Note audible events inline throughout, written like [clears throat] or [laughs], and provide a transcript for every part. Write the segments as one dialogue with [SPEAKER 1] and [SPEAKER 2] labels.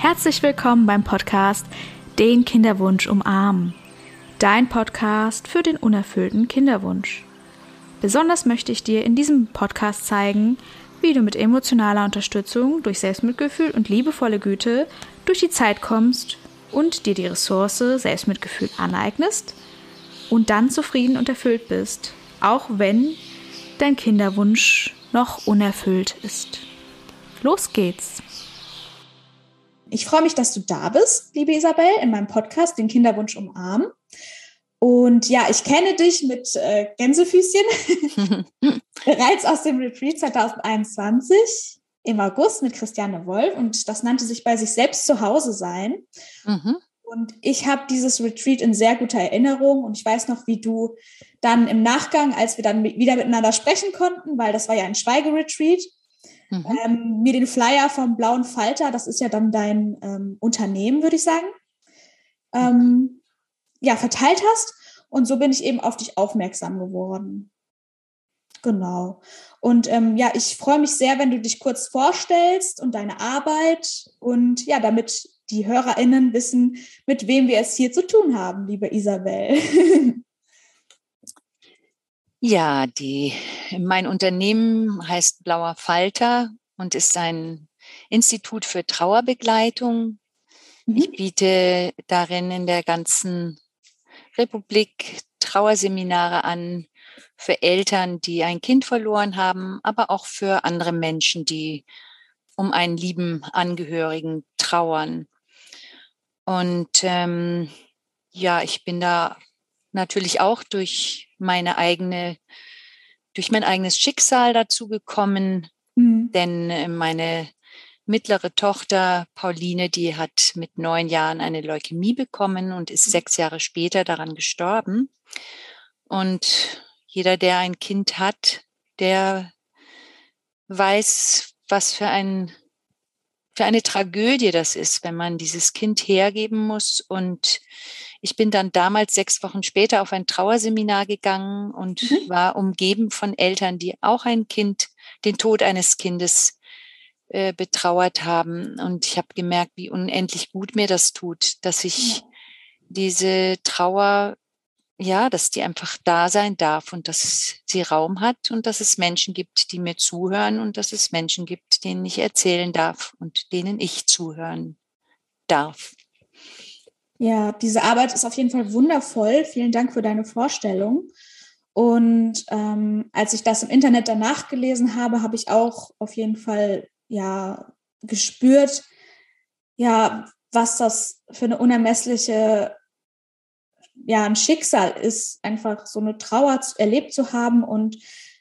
[SPEAKER 1] Herzlich willkommen beim Podcast Den Kinderwunsch umarmen. Dein Podcast für den unerfüllten Kinderwunsch. Besonders möchte ich dir in diesem Podcast zeigen, wie du mit emotionaler Unterstützung durch Selbstmitgefühl und liebevolle Güte durch die Zeit kommst und dir die Ressource Selbstmitgefühl aneignest und dann zufrieden und erfüllt bist, auch wenn dein Kinderwunsch noch unerfüllt ist. Los geht's!
[SPEAKER 2] Ich freue mich, dass du da bist, liebe Isabel, in meinem Podcast, den Kinderwunsch umarmen. Und ja, ich kenne dich mit äh, Gänsefüßchen [laughs] bereits aus dem Retreat 2021 im August mit Christiane Wolf und das nannte sich bei sich selbst zu Hause sein. Mhm. Und ich habe dieses Retreat in sehr guter Erinnerung und ich weiß noch, wie du dann im Nachgang, als wir dann wieder miteinander sprechen konnten, weil das war ja ein Schweigeretreat, mhm. ähm, mir den Flyer vom Blauen Falter, das ist ja dann dein ähm, Unternehmen, würde ich sagen, ähm, ja, verteilt hast. Und so bin ich eben auf dich aufmerksam geworden. Genau. Und ähm, ja, ich freue mich sehr, wenn du dich kurz vorstellst und deine Arbeit und ja, damit die HörerInnen wissen, mit wem wir es hier zu tun haben, liebe Isabel. [laughs]
[SPEAKER 3] Ja, die, mein Unternehmen heißt Blauer Falter und ist ein Institut für Trauerbegleitung. Mhm. Ich biete darin in der ganzen Republik Trauerseminare an für Eltern, die ein Kind verloren haben, aber auch für andere Menschen, die um einen lieben Angehörigen trauern. Und ähm, ja, ich bin da natürlich auch durch meine eigene, durch mein eigenes Schicksal dazu gekommen, mhm. denn äh, meine mittlere Tochter Pauline, die hat mit neun Jahren eine Leukämie bekommen und ist sechs Jahre später daran gestorben. Und jeder, der ein Kind hat, der weiß, was für ein für eine Tragödie das ist, wenn man dieses Kind hergeben muss. Und ich bin dann damals sechs Wochen später auf ein Trauerseminar gegangen und mhm. war umgeben von Eltern, die auch ein Kind, den Tod eines Kindes äh, betrauert haben. Und ich habe gemerkt, wie unendlich gut mir das tut, dass ich diese Trauer ja, dass die einfach da sein darf und dass sie Raum hat und dass es Menschen gibt, die mir zuhören und dass es Menschen gibt, denen ich erzählen darf und denen ich zuhören darf.
[SPEAKER 2] Ja, diese Arbeit ist auf jeden Fall wundervoll. Vielen Dank für deine Vorstellung. Und ähm, als ich das im Internet danach gelesen habe, habe ich auch auf jeden Fall ja gespürt, ja, was das für eine unermessliche ja ein Schicksal ist, einfach so eine Trauer erlebt zu haben. Und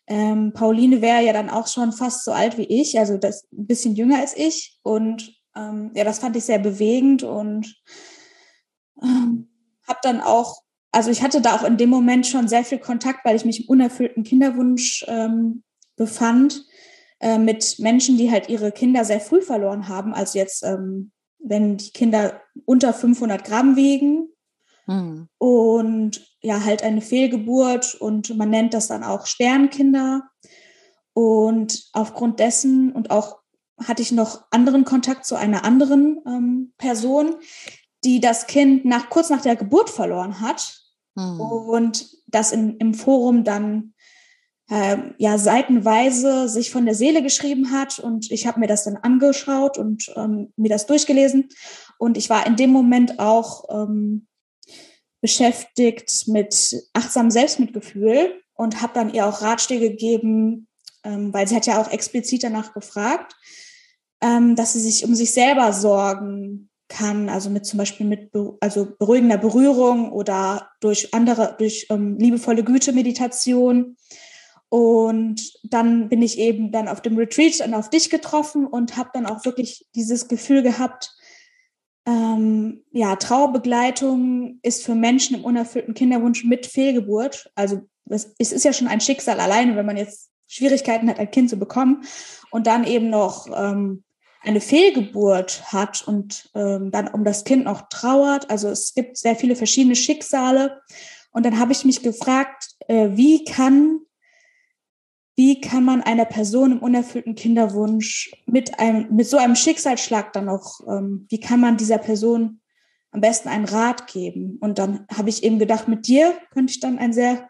[SPEAKER 2] ähm, Pauline wäre ja dann auch schon fast so alt wie ich, also das ein bisschen jünger als ich. Und ähm, ja, das fand ich sehr bewegend und ähm, habe dann auch, also ich hatte da auch in dem Moment schon sehr viel Kontakt, weil ich mich im unerfüllten Kinderwunsch ähm, befand äh, mit Menschen, die halt ihre Kinder sehr früh verloren haben. Also jetzt, ähm, wenn die Kinder unter 500 Gramm wiegen, Mhm. Und ja, halt eine Fehlgeburt und man nennt das dann auch Sternkinder. Und aufgrund dessen und auch hatte ich noch anderen Kontakt zu einer anderen ähm, Person, die das Kind nach, kurz nach der Geburt verloren hat mhm. und das in, im Forum dann äh, ja seitenweise sich von der Seele geschrieben hat und ich habe mir das dann angeschaut und ähm, mir das durchgelesen und ich war in dem Moment auch ähm, beschäftigt mit achtsamem Selbstmitgefühl und habe dann ihr auch Ratschläge gegeben, ähm, weil sie hat ja auch explizit danach gefragt, ähm, dass sie sich um sich selber sorgen kann, also mit zum Beispiel mit also beruhigender Berührung oder durch andere, durch ähm, liebevolle Güte-Meditation. Und dann bin ich eben dann auf dem Retreat dann auf dich getroffen und habe dann auch wirklich dieses Gefühl gehabt, ähm, ja, Trauerbegleitung ist für Menschen im unerfüllten Kinderwunsch mit Fehlgeburt. Also es, ist ja schon ein Schicksal alleine, wenn man jetzt Schwierigkeiten hat, ein Kind zu bekommen und dann eben noch ähm, eine Fehlgeburt hat und ähm, dann um das Kind noch trauert. Also es gibt sehr viele verschiedene Schicksale. Und dann habe ich mich gefragt, äh, wie kann wie kann man einer Person im unerfüllten Kinderwunsch mit einem, mit so einem Schicksalsschlag dann auch, ähm, wie kann man dieser Person am besten einen Rat geben? Und dann habe ich eben gedacht, mit dir könnte ich dann ein sehr,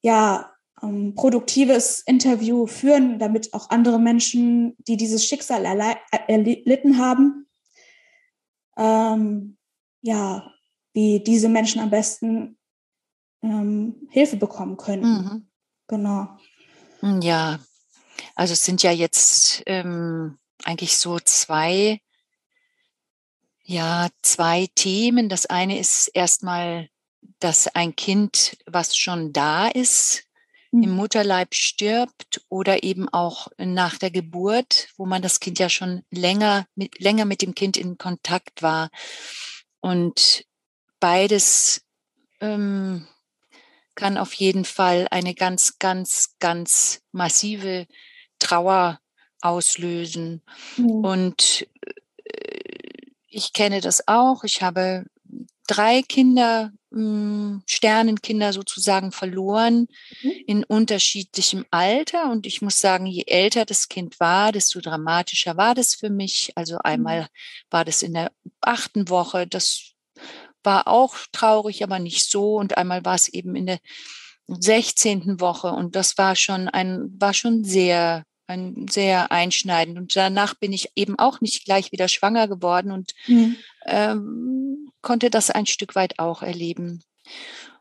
[SPEAKER 2] ja, ähm, produktives Interview führen, damit auch andere Menschen, die dieses Schicksal erlitten haben, ähm, ja, wie diese Menschen am besten ähm, Hilfe bekommen können. Mhm. Genau.
[SPEAKER 3] Hm, ja, also es sind ja jetzt ähm, eigentlich so zwei, ja, zwei Themen. Das eine ist erstmal, dass ein Kind, was schon da ist, mhm. im Mutterleib stirbt oder eben auch nach der Geburt, wo man das Kind ja schon länger mit, länger mit dem Kind in Kontakt war. Und beides ähm, kann auf jeden Fall eine ganz, ganz, ganz massive Trauer auslösen. Mhm. Und äh, ich kenne das auch. Ich habe drei Kinder, hm, Sternenkinder sozusagen verloren mhm. in unterschiedlichem Alter. Und ich muss sagen, je älter das Kind war, desto dramatischer war das für mich. Also einmal mhm. war das in der achten Woche, das war auch traurig, aber nicht so. Und einmal war es eben in der 16. Woche und das war schon ein, war schon sehr, ein sehr einschneidend. Und danach bin ich eben auch nicht gleich wieder schwanger geworden und mhm. ähm, konnte das ein Stück weit auch erleben.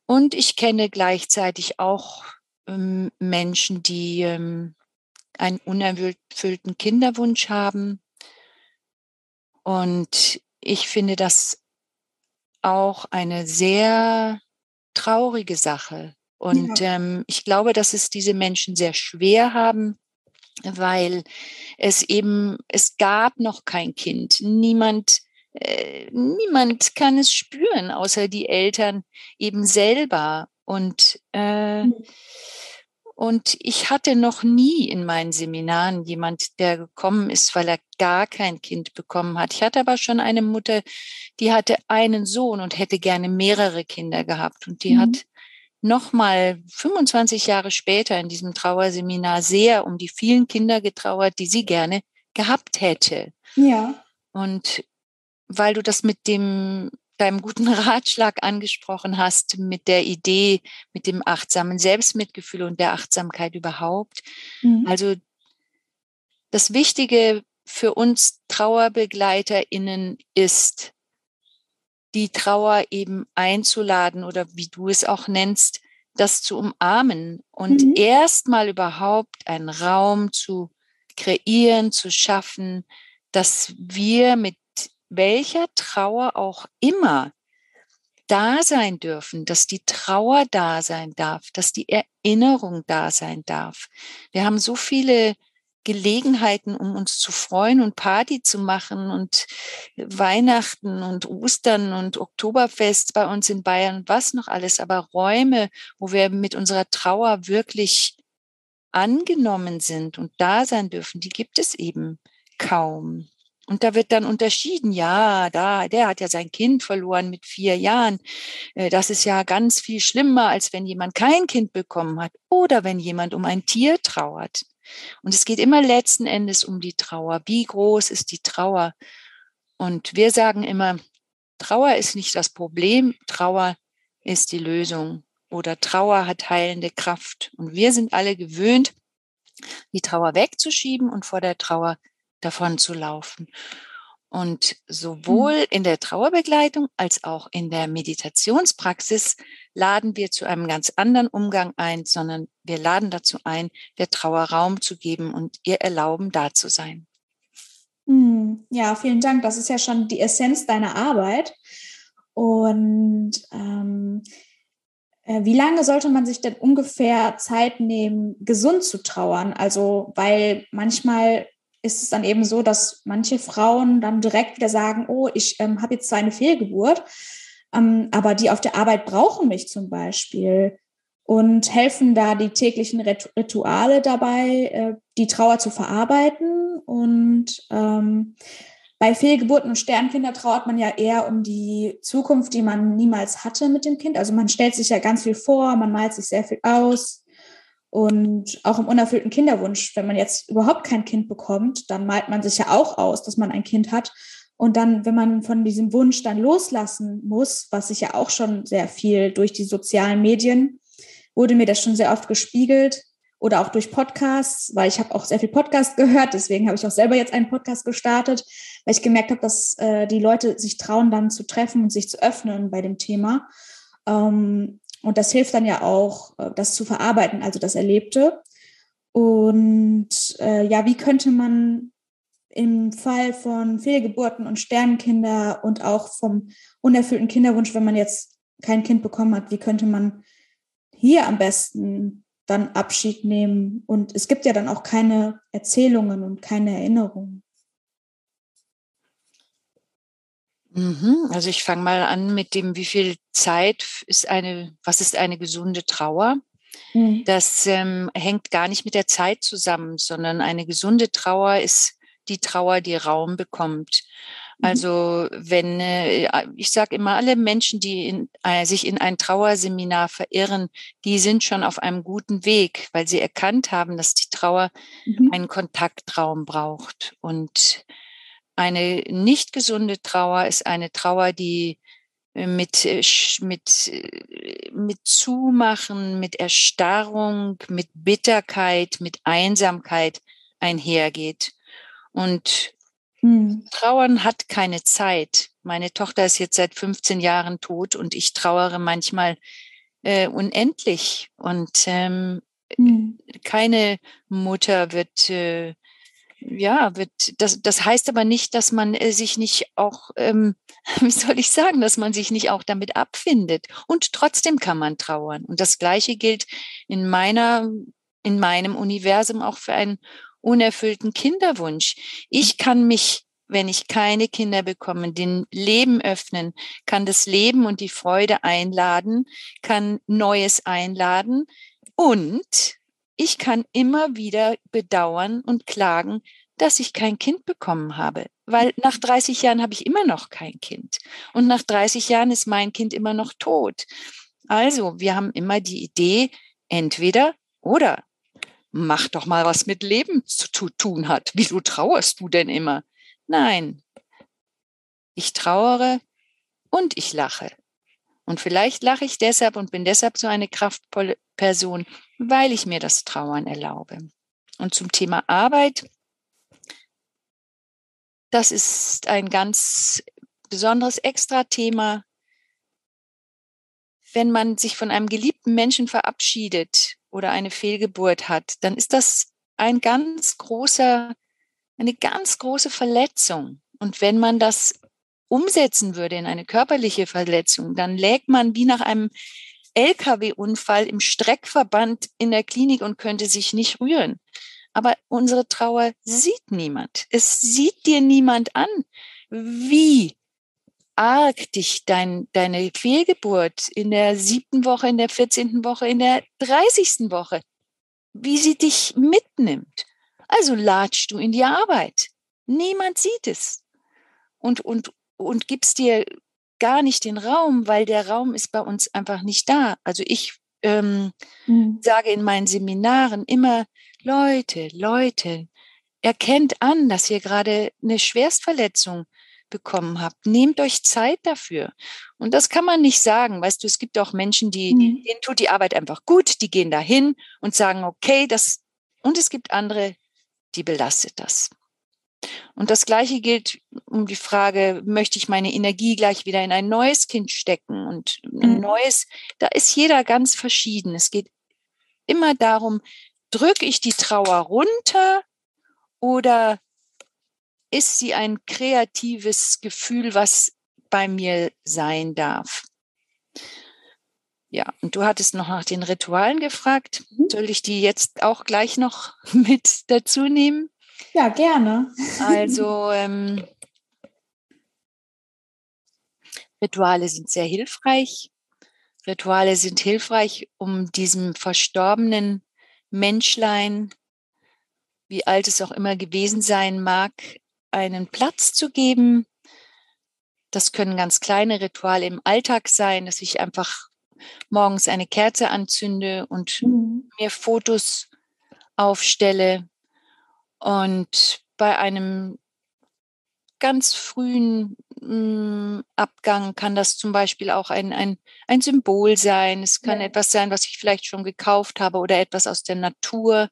[SPEAKER 3] Und ich kenne gleichzeitig auch ähm, Menschen, die ähm, einen unerfüllten Kinderwunsch haben. Und ich finde das auch eine sehr traurige Sache. Und ja. ähm, ich glaube, dass es diese Menschen sehr schwer haben, weil es eben, es gab noch kein Kind. Niemand, äh, niemand kann es spüren, außer die Eltern eben selber. Und äh, mhm. Und ich hatte noch nie in meinen Seminaren jemand, der gekommen ist, weil er gar kein Kind bekommen hat. Ich hatte aber schon eine Mutter, die hatte einen Sohn und hätte gerne mehrere Kinder gehabt. Und die mhm. hat nochmal 25 Jahre später in diesem Trauerseminar sehr um die vielen Kinder getrauert, die sie gerne gehabt hätte.
[SPEAKER 2] Ja.
[SPEAKER 3] Und weil du das mit dem deinem guten [laughs] Ratschlag angesprochen hast, mit der Idee, mit dem achtsamen Selbstmitgefühl und der Achtsamkeit überhaupt. Mhm. Also das Wichtige für uns TrauerbegleiterInnen ist, die Trauer eben einzuladen oder wie du es auch nennst, das zu umarmen und mhm. erstmal überhaupt einen Raum zu kreieren, zu schaffen, dass wir mit welcher Trauer auch immer da sein dürfen, dass die Trauer da sein darf, dass die Erinnerung da sein darf. Wir haben so viele Gelegenheiten, um uns zu freuen und Party zu machen und Weihnachten und Ostern und Oktoberfest bei uns in Bayern, was noch alles, aber Räume, wo wir mit unserer Trauer wirklich angenommen sind und da sein dürfen, die gibt es eben kaum. Und da wird dann unterschieden, ja, da, der hat ja sein Kind verloren mit vier Jahren. Äh, das ist ja ganz viel schlimmer, als wenn jemand kein Kind bekommen hat oder wenn jemand um ein Tier trauert. Und es geht immer letzten Endes um die Trauer. Wie groß ist die Trauer? Und wir sagen immer, Trauer ist nicht das Problem, Trauer ist die Lösung oder Trauer hat heilende Kraft. Und wir sind alle gewöhnt, die Trauer wegzuschieben und vor der Trauer davon zu laufen. Und sowohl hm. in der Trauerbegleitung als auch in der Meditationspraxis laden wir zu einem ganz anderen Umgang ein, sondern wir laden dazu ein, der Trauer Raum zu geben und ihr erlauben, da zu sein.
[SPEAKER 2] Hm. Ja, vielen Dank. Das ist ja schon die Essenz deiner Arbeit. Und ähm, äh, wie lange sollte man sich denn ungefähr Zeit nehmen, gesund zu trauern? Also, weil manchmal ist es dann eben so, dass manche Frauen dann direkt wieder sagen, oh, ich ähm, habe jetzt zwar eine Fehlgeburt, ähm, aber die auf der Arbeit brauchen mich zum Beispiel und helfen da die täglichen Rituale dabei, äh, die Trauer zu verarbeiten. Und ähm, bei Fehlgeburten und Sternkinder trauert man ja eher um die Zukunft, die man niemals hatte mit dem Kind. Also man stellt sich ja ganz viel vor, man malt sich sehr viel aus. Und auch im unerfüllten Kinderwunsch, wenn man jetzt überhaupt kein Kind bekommt, dann malt man sich ja auch aus, dass man ein Kind hat. Und dann, wenn man von diesem Wunsch dann loslassen muss, was sich ja auch schon sehr viel durch die sozialen Medien, wurde mir das schon sehr oft gespiegelt oder auch durch Podcasts, weil ich habe auch sehr viel Podcast gehört, deswegen habe ich auch selber jetzt einen Podcast gestartet, weil ich gemerkt habe, dass äh, die Leute sich trauen, dann zu treffen und sich zu öffnen bei dem Thema. Ähm, und das hilft dann ja auch, äh, das zu verarbeiten, also das Erlebte. Und äh, ja, wie könnte man im Fall von Fehlgeburten und Sternenkinder und auch vom unerfüllten Kinderwunsch, wenn man jetzt kein Kind bekommen hat, wie könnte man hier am besten dann Abschied nehmen? Und es gibt ja dann auch keine Erzählungen und keine Erinnerungen.
[SPEAKER 3] Mhm. Also ich fange mal an mit dem, wie viel Zeit ist eine, was ist eine gesunde Trauer? Mhm. Das ähm, hängt gar nicht mit der Zeit zusammen, sondern eine gesunde Trauer ist die Trauer, die Raum bekommt. Mhm. Also wenn, äh, ich sage immer, alle Menschen, die in, äh, sich in ein Trauerseminar verirren, die sind schon auf einem guten Weg, weil sie erkannt haben, dass die Trauer mhm. einen Kontaktraum braucht. Und eine nicht gesunde Trauer ist eine Trauer, die äh, mit, äh, mit, äh, mit Zumachen, mit Erstarrung, mit Bitterkeit, mit Einsamkeit einhergeht. Und hm. Trauern hat keine Zeit. Meine Tochter ist jetzt seit 15 Jahren tot und ich trauere manchmal äh, unendlich. Und ähm, hm. keine Mutter wird äh, ja, wird, das, das heißt aber nicht, dass man äh, sich nicht auch, ähm, [laughs] wie soll ich sagen, dass man sich nicht auch damit abfindet. Und trotzdem kann man trauern. Und das Gleiche gilt in meiner, in meinem Universum auch für einen unerfüllten Kinderwunsch. Ich kann mich, wenn ich keine Kinder bekomme, den Leben öffnen, kann das Leben und die Freude einladen, kann Neues einladen und ich kann immer wieder bedauern und klagen, dass ich kein Kind bekommen habe, weil nach 30 Jahren habe ich immer noch kein Kind und nach 30 Jahren ist mein Kind immer noch tot. Also, wir haben immer die Idee, entweder oder. Mach doch mal was mit Leben zu tun hat. Wieso trauerst du denn immer? Nein. Ich trauere und ich lache. Und vielleicht lache ich deshalb und bin deshalb so eine kraftvolle Person, weil ich mir das Trauern erlaube. Und zum Thema Arbeit, das ist ein ganz besonderes Extra-Thema. Wenn man sich von einem geliebten Menschen verabschiedet oder eine Fehlgeburt hat, dann ist das ein ganz großer, eine ganz große Verletzung. Und wenn man das umsetzen würde in eine körperliche Verletzung, dann lägt man wie nach einem Lkw-Unfall im Streckverband in der Klinik und könnte sich nicht rühren. Aber unsere Trauer sieht niemand. Es sieht dir niemand an, wie arg dich dein, deine Fehlgeburt in der siebten Woche, in der vierzehnten Woche, in der dreißigsten Woche, wie sie dich mitnimmt. Also latschst du in die Arbeit. Niemand sieht es. Und, und, und gibst dir gar nicht den Raum, weil der Raum ist bei uns einfach nicht da. Also ich ähm, mhm. sage in meinen Seminaren immer, Leute, Leute, erkennt an, dass ihr gerade eine Schwerstverletzung bekommen habt. Nehmt euch Zeit dafür. Und das kann man nicht sagen. Weißt du, es gibt auch Menschen, die, mhm. denen tut die Arbeit einfach gut, die gehen dahin und sagen, okay, das, und es gibt andere, die belastet das. Und das Gleiche gilt um die Frage, möchte ich meine Energie gleich wieder in ein neues Kind stecken und ein mhm. neues, da ist jeder ganz verschieden. Es geht immer darum, drücke ich die Trauer runter oder ist sie ein kreatives Gefühl, was bei mir sein darf? Ja, und du hattest noch nach den Ritualen gefragt. Mhm. Soll ich die jetzt auch gleich noch [laughs] mit dazu nehmen?
[SPEAKER 2] Ja, gerne.
[SPEAKER 3] Also [laughs] ähm, Rituale sind sehr hilfreich. Rituale sind hilfreich, um diesem verstorbenen Menschlein, wie alt es auch immer gewesen sein mag, einen Platz zu geben. Das können ganz kleine Rituale im Alltag sein, dass ich einfach morgens eine Kerze anzünde und mhm. mir Fotos aufstelle. Und bei einem ganz frühen mh, mm, Abgang kann das zum Beispiel auch ein, ein, ein Symbol sein. Es kann ja. etwas sein, was ich vielleicht schon gekauft habe oder etwas aus der Natur.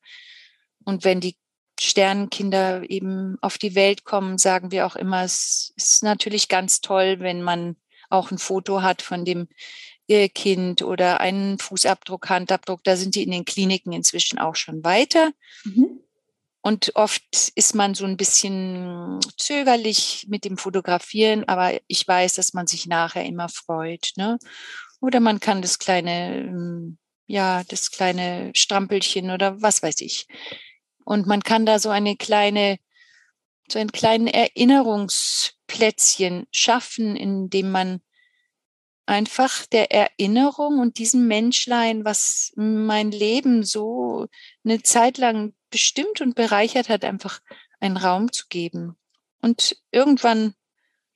[SPEAKER 3] Und wenn die Sternenkinder eben auf die Welt kommen, sagen wir auch immer, es ist natürlich ganz toll, wenn man auch ein Foto hat von dem äh, Kind oder einen Fußabdruck, Handabdruck. Da sind die in den Kliniken inzwischen auch schon weiter. Mhm. Und oft ist man so ein bisschen zögerlich mit dem Fotografieren, aber ich weiß, dass man sich nachher immer freut. Ne? Oder man kann das kleine, ähm, ja, das kleine Strampelchen oder was weiß ich. Und man kann da so eine kleine, so einen kleinen Erinnerungsplätzchen schaffen, indem man einfach der Erinnerung und diesem Menschlein, was mein Leben so eine Zeit lang bestimmt und bereichert hat, einfach einen Raum zu geben. Und irgendwann,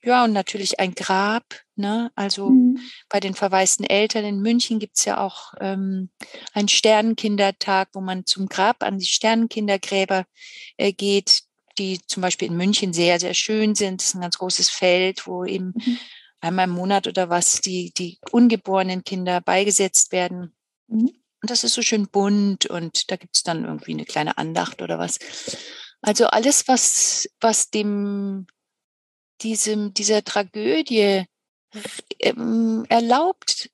[SPEAKER 3] ja, und natürlich ein Grab, ne? Also mhm. bei den verwaisten Eltern in München gibt's ja auch ähm, einen Sternenkindertag, wo man zum Grab an die Sternenkindergräber äh, geht, die zum Beispiel in München sehr, sehr schön sind. Das ist ein ganz großes Feld, wo eben mhm einmal im Monat oder was die, die ungeborenen Kinder beigesetzt werden. Mhm. Und das ist so schön bunt und da gibt es dann irgendwie eine kleine Andacht oder was. Also alles, was, was dem, diesem, dieser Tragödie ähm, erlaubt,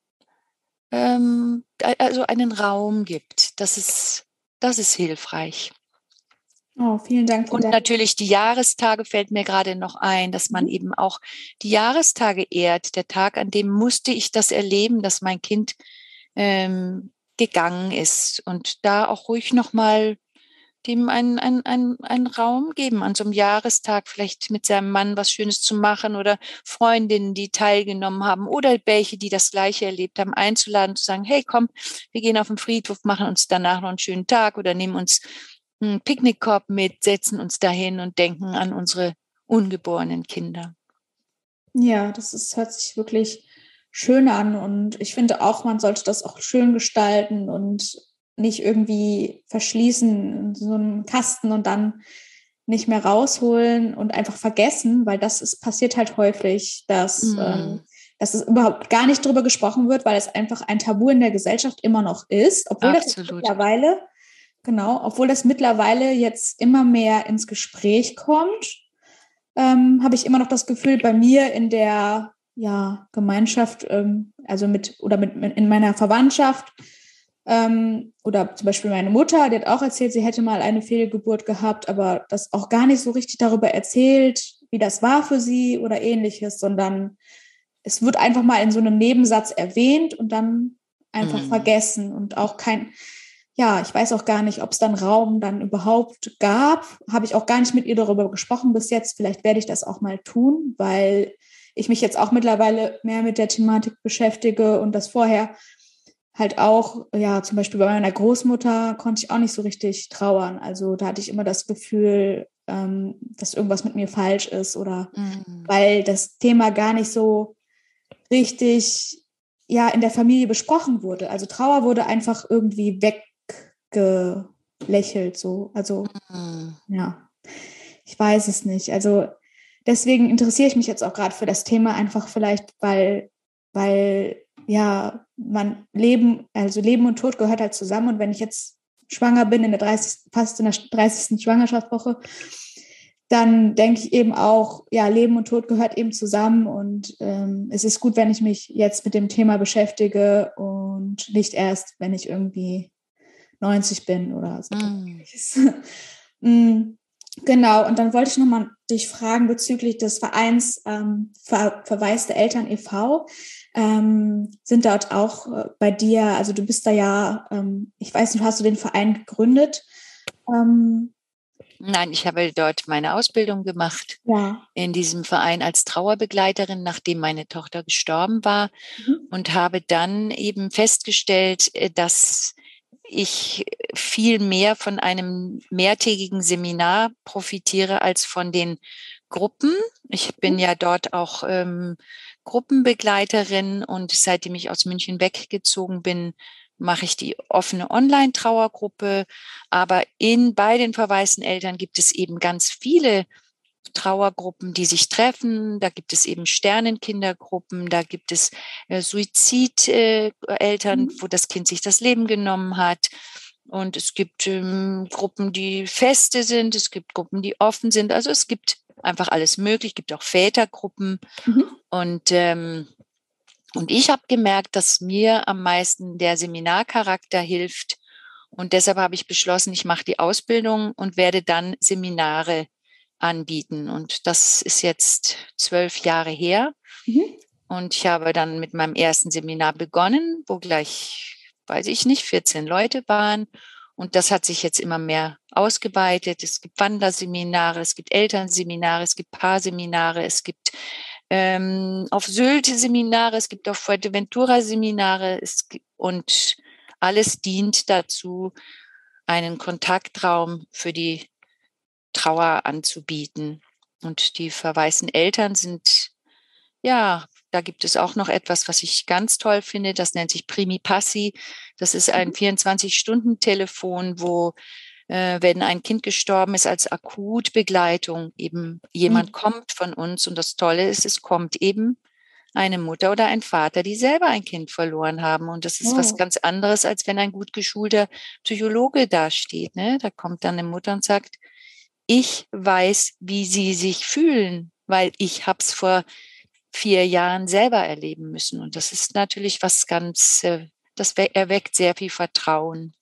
[SPEAKER 3] ähm, also einen Raum gibt, das ist, das ist hilfreich.
[SPEAKER 2] Oh, vielen Dank.
[SPEAKER 3] Und natürlich die Jahrestage fällt mir gerade noch ein, dass man mhm. eben auch die Jahrestage ehrt. Der Tag, an dem musste ich das erleben, dass mein Kind ähm, gegangen ist und da auch ruhig nochmal dem einen, einen, einen, einen Raum geben, an so einem Jahrestag vielleicht mit seinem Mann was Schönes zu machen oder Freundinnen, die teilgenommen haben oder welche, die das Gleiche erlebt haben, einzuladen, zu sagen, hey, komm, wir gehen auf den Friedhof, machen uns danach noch einen schönen Tag oder nehmen uns einen Picknickkorb mit, setzen uns dahin und denken an unsere ungeborenen Kinder.
[SPEAKER 2] Ja, das ist, hört sich wirklich schön an und ich finde auch, man sollte das auch schön gestalten und nicht irgendwie verschließen in so einem Kasten und dann nicht mehr rausholen und einfach vergessen, weil das ist, passiert halt häufig, dass, mhm. ähm, dass es überhaupt gar nicht drüber gesprochen wird, weil es einfach ein Tabu in der Gesellschaft immer noch ist, obwohl Absolut. das mittlerweile Genau, obwohl das mittlerweile jetzt immer mehr ins Gespräch kommt, ähm, habe ich immer noch das Gefühl, bei mir in der ja, Gemeinschaft, ähm, also mit oder mit in meiner Verwandtschaft, ähm, oder zum Beispiel meine Mutter, die hat auch erzählt, sie hätte mal eine Fehlgeburt gehabt, aber das auch gar nicht so richtig darüber erzählt, wie das war für sie oder ähnliches, sondern es wird einfach mal in so einem Nebensatz erwähnt und dann einfach mhm. vergessen und auch kein, ja, ich weiß auch gar nicht, ob es dann Raum dann überhaupt gab. Habe ich auch gar nicht mit ihr darüber gesprochen bis jetzt. Vielleicht werde ich das auch mal tun, weil ich mich jetzt auch mittlerweile mehr mit der Thematik beschäftige und das vorher halt auch, ja, zum Beispiel bei meiner Großmutter konnte ich auch nicht so richtig trauern. Also da hatte ich immer das Gefühl, ähm, dass irgendwas mit mir falsch ist oder mhm. weil das Thema gar nicht so richtig ja in der Familie besprochen wurde. Also Trauer wurde einfach irgendwie weg gelächelt, so. Also, mhm. ja, ich weiß es nicht. Also, deswegen interessiere ich mich jetzt auch gerade für das Thema, einfach vielleicht, weil, weil, ja, man Leben, also Leben und Tod gehört halt zusammen. Und wenn ich jetzt schwanger bin, in der 30, fast in der 30. Schwangerschaftswoche, dann denke ich eben auch, ja, Leben und Tod gehört eben zusammen und ähm, es ist gut, wenn ich mich jetzt mit dem Thema beschäftige und nicht erst, wenn ich irgendwie 90 bin oder so. [laughs] Mm. genau, und dann wollte ich nochmal dich fragen bezüglich des Vereins ähm, Ver Verwaiste Eltern e.V. Ähm, sind dort auch äh, bei dir, also du bist da ja, ähm, ich weiß nicht, hast du den Verein gegründet?
[SPEAKER 3] Ähm, Nein, ich habe dort meine Ausbildung gemacht ja. in diesem Verein als Trauerbegleiterin, nachdem meine Tochter gestorben war mhm. und habe dann eben festgestellt, äh, dass ich viel mehr von einem mehrtägigen Seminar profitiere als von den Gruppen. Ich bin mhm. ja dort auch ähm, Gruppenbegleiterin und seitdem ich aus München weggezogen bin, mache ich die offene Online-Trauergruppe. Aber in bei den verwaisten Eltern gibt es eben ganz viele Trauergruppen, die sich treffen. Da gibt es eben Sternenkindergruppen, da gibt es äh, Suizideltern, mhm. wo das Kind sich das Leben genommen hat. Und es gibt ähm, Gruppen, die feste sind, es gibt Gruppen, die offen sind. Also es gibt einfach alles möglich. Es gibt auch Vätergruppen. Mhm. Und, ähm, und ich habe gemerkt, dass mir am meisten der Seminarcharakter hilft. Und deshalb habe ich beschlossen, ich mache die Ausbildung und werde dann Seminare anbieten. Und das ist jetzt zwölf Jahre her. Mhm. Und ich habe dann mit meinem ersten Seminar begonnen, wo gleich, weiß ich nicht, 14 Leute waren. Und das hat sich jetzt immer mehr ausgeweitet. Es gibt Wanderseminare, es gibt Elternseminare, es gibt Paarseminare, es gibt ähm, auf Sylt Seminare, es gibt auf Fuerteventura Seminare es und alles dient dazu, einen Kontaktraum für die Trauer anzubieten. Und die verwaisten Eltern sind, ja, da gibt es auch noch etwas, was ich ganz toll finde. Das nennt sich Primi Passi. Das ist ein 24-Stunden-Telefon, mhm. wo, äh, wenn ein Kind gestorben ist, als Akutbegleitung eben jemand mhm. kommt von uns. Und das Tolle ist, es kommt eben eine Mutter oder ein Vater, die selber ein Kind verloren haben. Und das ist oh. was ganz anderes, als wenn ein gut geschulter Psychologe dasteht. Ne? Da kommt dann eine Mutter und sagt, ich weiß, wie sie sich fühlen, weil ich habe es vor vier Jahren selber erleben müssen. Und das ist natürlich was ganz, äh, das erweckt sehr viel Vertrauen.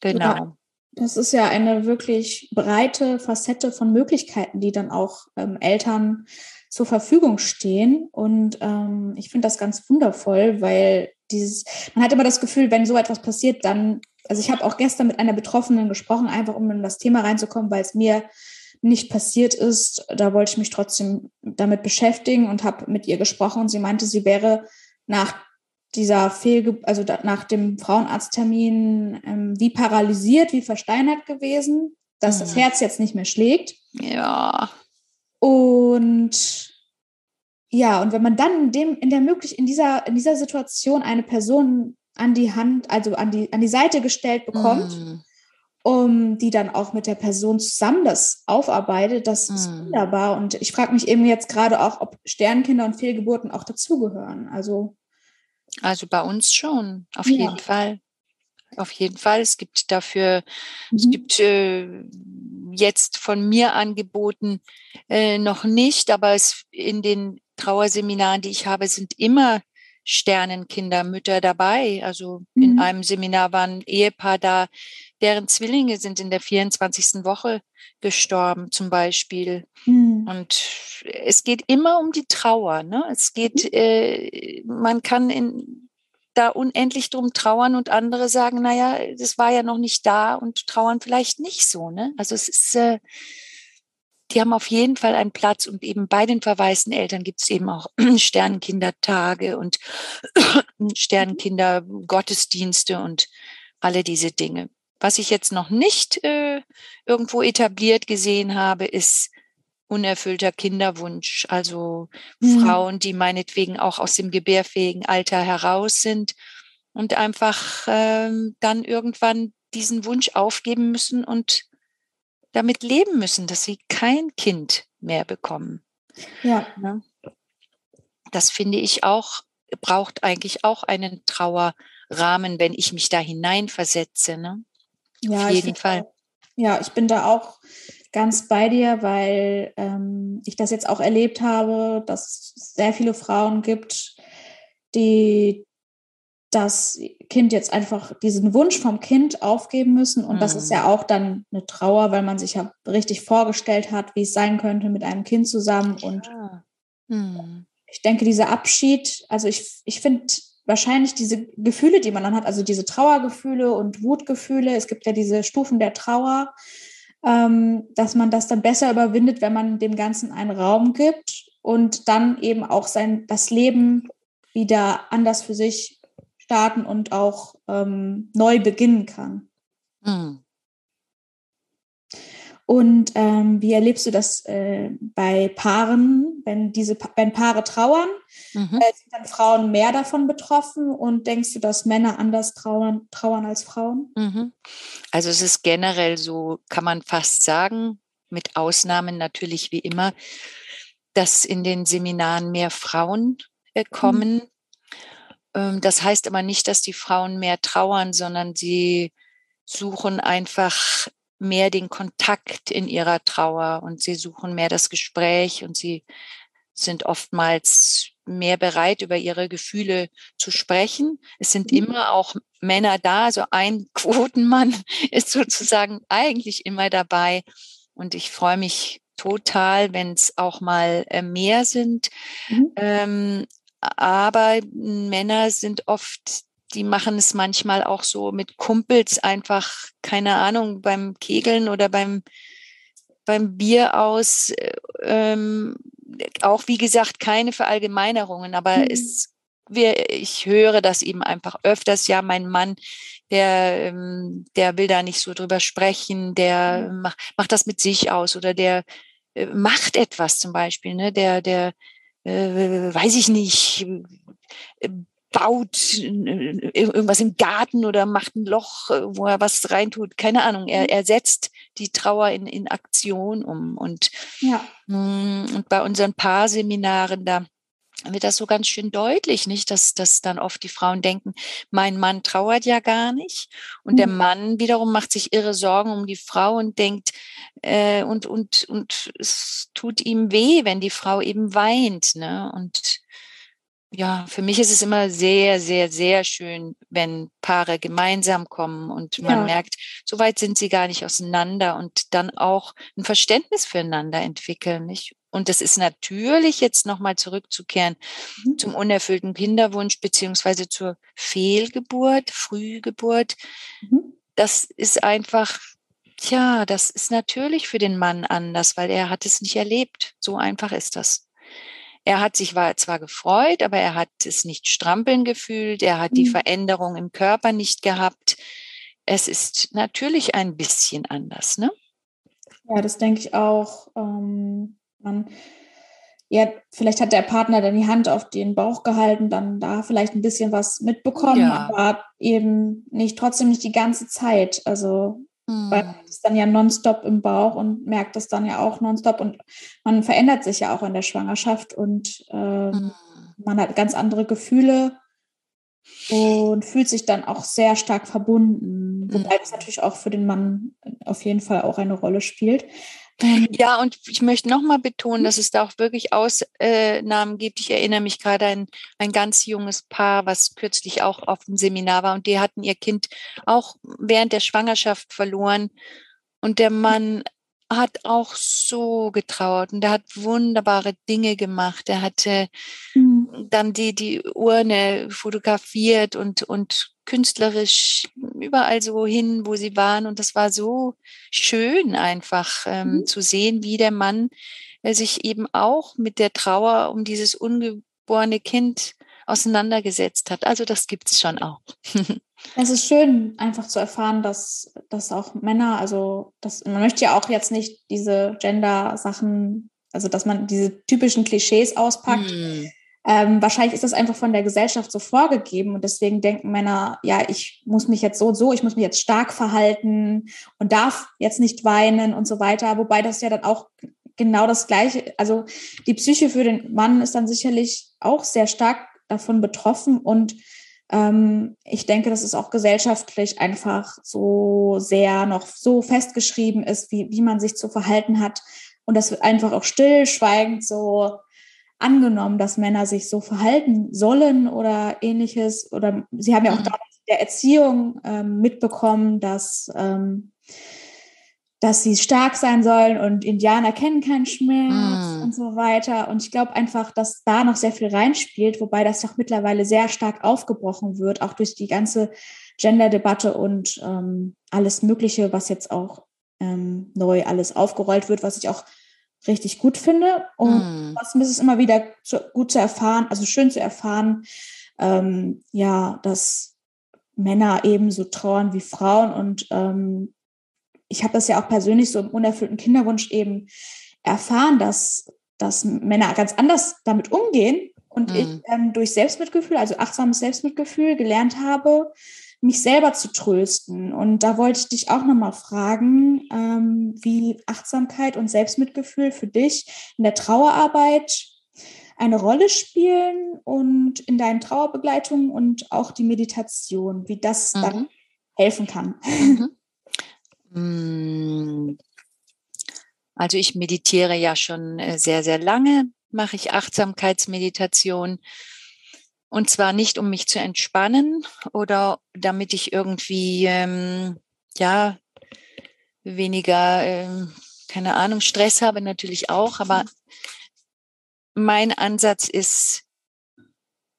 [SPEAKER 2] Genau. Ja, das ist ja eine wirklich breite Facette von Möglichkeiten, die dann auch ähm, Eltern zur Verfügung stehen. Und ähm, ich finde das ganz wundervoll, weil dieses, man hat immer das Gefühl, wenn so etwas passiert, dann also ich habe auch gestern mit einer Betroffenen gesprochen, einfach um in das Thema reinzukommen, weil es mir nicht passiert ist. Da wollte ich mich trotzdem damit beschäftigen und habe mit ihr gesprochen und sie meinte, sie wäre nach dieser Fehlge also nach dem Frauenarzttermin ähm, wie paralysiert, wie versteinert gewesen, dass mhm. das Herz jetzt nicht mehr schlägt.
[SPEAKER 3] Ja.
[SPEAKER 2] Und ja, und wenn man dann in dem in der möglich in dieser in dieser Situation eine Person an die Hand, also an die, an die Seite gestellt bekommt, mm. um die dann auch mit der Person zusammen das aufarbeitet. Das mm. ist wunderbar. Und ich frage mich eben jetzt gerade auch, ob Sternkinder und Fehlgeburten auch dazugehören. Also,
[SPEAKER 3] also bei uns schon, auf ja. jeden Fall. Auf jeden Fall. Es gibt dafür, mhm. es gibt äh, jetzt von mir angeboten äh, noch nicht, aber es in den Trauerseminaren, die ich habe, sind immer Sternenkindermütter dabei. Also mhm. in einem Seminar waren ein Ehepaar da, deren Zwillinge sind in der 24. Woche gestorben zum Beispiel. Mhm. Und es geht immer um die Trauer. Ne? Es geht, mhm. äh, man kann in, da unendlich drum trauern und andere sagen, naja, das war ja noch nicht da und trauern vielleicht nicht so. Ne? Also es ist, äh, die haben auf jeden Fall einen Platz und eben bei den verwaisten Eltern gibt es eben auch [clears throat] Sternenkindertage und [clears throat] Sternenkinder-Gottesdienste und alle diese Dinge. Was ich jetzt noch nicht äh, irgendwo etabliert gesehen habe, ist unerfüllter Kinderwunsch. Also mhm. Frauen, die meinetwegen auch aus dem gebärfähigen Alter heraus sind und einfach ähm, dann irgendwann diesen Wunsch aufgeben müssen und damit leben müssen, dass sie kein Kind mehr bekommen.
[SPEAKER 2] Ja.
[SPEAKER 3] Das finde ich auch, braucht eigentlich auch einen Trauerrahmen, wenn ich mich da hineinversetze. Ne?
[SPEAKER 2] Ja, Auf jeden Fall. Auch, ja, ich bin da auch ganz bei dir, weil ähm, ich das jetzt auch erlebt habe, dass es sehr viele Frauen gibt, die das Kind jetzt einfach diesen Wunsch vom Kind aufgeben müssen. Und mhm. das ist ja mhm. auch dann eine Trauer, weil man sich ja richtig vorgestellt hat, wie es sein könnte mit einem Kind zusammen. Und ja. mhm. ich denke, dieser Abschied, also ich, ich finde wahrscheinlich diese Gefühle, die man dann hat, also diese Trauergefühle und Wutgefühle, es gibt ja diese Stufen der Trauer, ähm, dass man das dann besser überwindet, wenn man dem Ganzen einen Raum gibt und dann eben auch sein, das Leben wieder anders für sich starten und auch ähm, neu beginnen kann. Mhm. Und ähm, wie erlebst du das äh, bei Paaren, wenn diese wenn Paare trauern, mhm. äh, sind dann Frauen mehr davon betroffen und denkst du, dass Männer anders trauern, trauern als Frauen?
[SPEAKER 3] Mhm. Also es ist generell so, kann man fast sagen, mit Ausnahmen natürlich wie immer, dass in den Seminaren mehr Frauen äh, kommen. Mhm. Das heißt aber nicht, dass die Frauen mehr trauern, sondern sie suchen einfach mehr den Kontakt in ihrer Trauer und sie suchen mehr das Gespräch und sie sind oftmals mehr bereit, über ihre Gefühle zu sprechen. Es sind mhm. immer auch Männer da, also ein [laughs] Quotenmann ist sozusagen eigentlich immer dabei. Und ich freue mich total, wenn es auch mal äh, mehr sind. Mhm. Ähm, aber Männer sind oft die machen es manchmal auch so mit Kumpels einfach, keine Ahnung, beim Kegeln oder beim, beim Bier aus. Ähm, auch wie gesagt, keine Verallgemeinerungen, aber mhm. es, wir, ich höre das eben einfach öfters. Ja, mein Mann, der, ähm, der will da nicht so drüber sprechen, der macht, macht das mit sich aus oder der äh, macht etwas zum Beispiel, ne? der, der, äh, weiß ich nicht, äh, baut irgendwas im Garten oder macht ein Loch, äh, wo er was reintut. Keine Ahnung. Er, mhm. er setzt die Trauer in, in Aktion um. Und, ja. Mm, und bei unseren Paarseminaren, da wird das so ganz schön deutlich, nicht, dass, dass dann oft die Frauen denken, mein Mann trauert ja gar nicht. Und mhm. der Mann wiederum macht sich irre Sorgen um die Frau und denkt, äh, und, und, und es tut ihm weh, wenn die Frau eben weint. Ne? Und ja, für mich ist es immer sehr, sehr, sehr schön, wenn Paare gemeinsam kommen und man ja. merkt, so weit sind sie gar nicht auseinander und dann auch ein Verständnis füreinander entwickeln. Nicht? Und das ist natürlich jetzt nochmal zurückzukehren mhm. zum unerfüllten Kinderwunsch beziehungsweise zur Fehlgeburt, Frühgeburt. Mhm. Das ist einfach, tja, das ist natürlich für den Mann anders, weil er hat es nicht erlebt. So einfach ist das. Er hat sich zwar gefreut, aber er hat es nicht strampeln gefühlt. Er hat die mhm. Veränderung im Körper nicht gehabt. Es ist natürlich ein bisschen anders, ne?
[SPEAKER 2] Ja, das denke ich auch. Ähm, man, ja, vielleicht hat der Partner dann die Hand auf den Bauch gehalten, dann da vielleicht ein bisschen was mitbekommen, ja. aber eben nicht, trotzdem nicht die ganze Zeit. Also Mhm. Weil man ist dann ja nonstop im Bauch und merkt das dann ja auch nonstop. Und man verändert sich ja auch in der Schwangerschaft und äh, mhm. man hat ganz andere Gefühle und fühlt sich dann auch sehr stark verbunden. Wobei das natürlich auch für den Mann auf jeden Fall auch eine Rolle spielt.
[SPEAKER 3] Ähm, ja, und ich möchte nochmal betonen, mhm. dass es da auch wirklich Ausnahmen gibt. Ich erinnere mich gerade an ein ganz junges Paar, was kürzlich auch auf dem Seminar war und die hatten ihr Kind auch während der Schwangerschaft verloren. Und der Mann hat auch so getrauert und er hat wunderbare Dinge gemacht. Er hatte mhm. Dann die, die Urne fotografiert und, und künstlerisch überall so hin, wo sie waren. Und das war so schön einfach ähm, mhm. zu sehen, wie der Mann äh, sich eben auch mit der Trauer um dieses ungeborene Kind auseinandergesetzt hat. Also das gibt es schon auch. [laughs]
[SPEAKER 2] Es ist schön, einfach zu erfahren, dass, dass auch Männer, also dass, man möchte ja auch jetzt nicht diese Gender-Sachen, also dass man diese typischen Klischees auspackt. Mm. Ähm, wahrscheinlich ist das einfach von der Gesellschaft so vorgegeben und deswegen denken Männer, ja, ich muss mich jetzt so und so, ich muss mich jetzt stark verhalten und darf jetzt nicht weinen und so weiter. Wobei das ja dann auch genau das Gleiche, also die Psyche für den Mann ist dann sicherlich auch sehr stark davon betroffen und ähm, ich denke, dass es auch gesellschaftlich einfach so sehr noch so festgeschrieben ist, wie, wie man sich zu verhalten hat. Und das wird einfach auch stillschweigend so angenommen, dass Männer sich so verhalten sollen oder ähnliches. Oder sie haben ja auch mhm. damals der Erziehung ähm, mitbekommen, dass ähm, dass sie stark sein sollen und Indianer kennen keinen Schmerz mm. und so weiter. Und ich glaube einfach, dass da noch sehr viel reinspielt, wobei das doch mittlerweile sehr stark aufgebrochen wird, auch durch die ganze Gender-Debatte und ähm, alles Mögliche, was jetzt auch ähm, neu alles aufgerollt wird, was ich auch richtig gut finde. Und mm. was ist es immer wieder zu, gut zu erfahren, also schön zu erfahren, ähm, ja, dass Männer ebenso trauern wie Frauen. Und ähm, ich habe das ja auch persönlich so im unerfüllten Kinderwunsch eben erfahren, dass, dass Männer ganz anders damit umgehen. Und mhm. ich ähm, durch Selbstmitgefühl, also achtsames Selbstmitgefühl, gelernt habe, mich selber zu trösten. Und da wollte ich dich auch nochmal fragen, ähm, wie Achtsamkeit und Selbstmitgefühl für dich in der Trauerarbeit eine Rolle spielen und in deinen Trauerbegleitungen und auch die Meditation, wie das mhm. dann helfen kann.
[SPEAKER 3] Mhm. [laughs] Mm. Also ich meditiere ja schon äh, sehr, sehr lange, mache ich Achtsamkeitsmeditation. Und zwar nicht, um mich zu entspannen oder damit ich irgendwie, ähm, ja, weniger, ähm, keine Ahnung, Stress habe natürlich auch, aber mein Ansatz ist,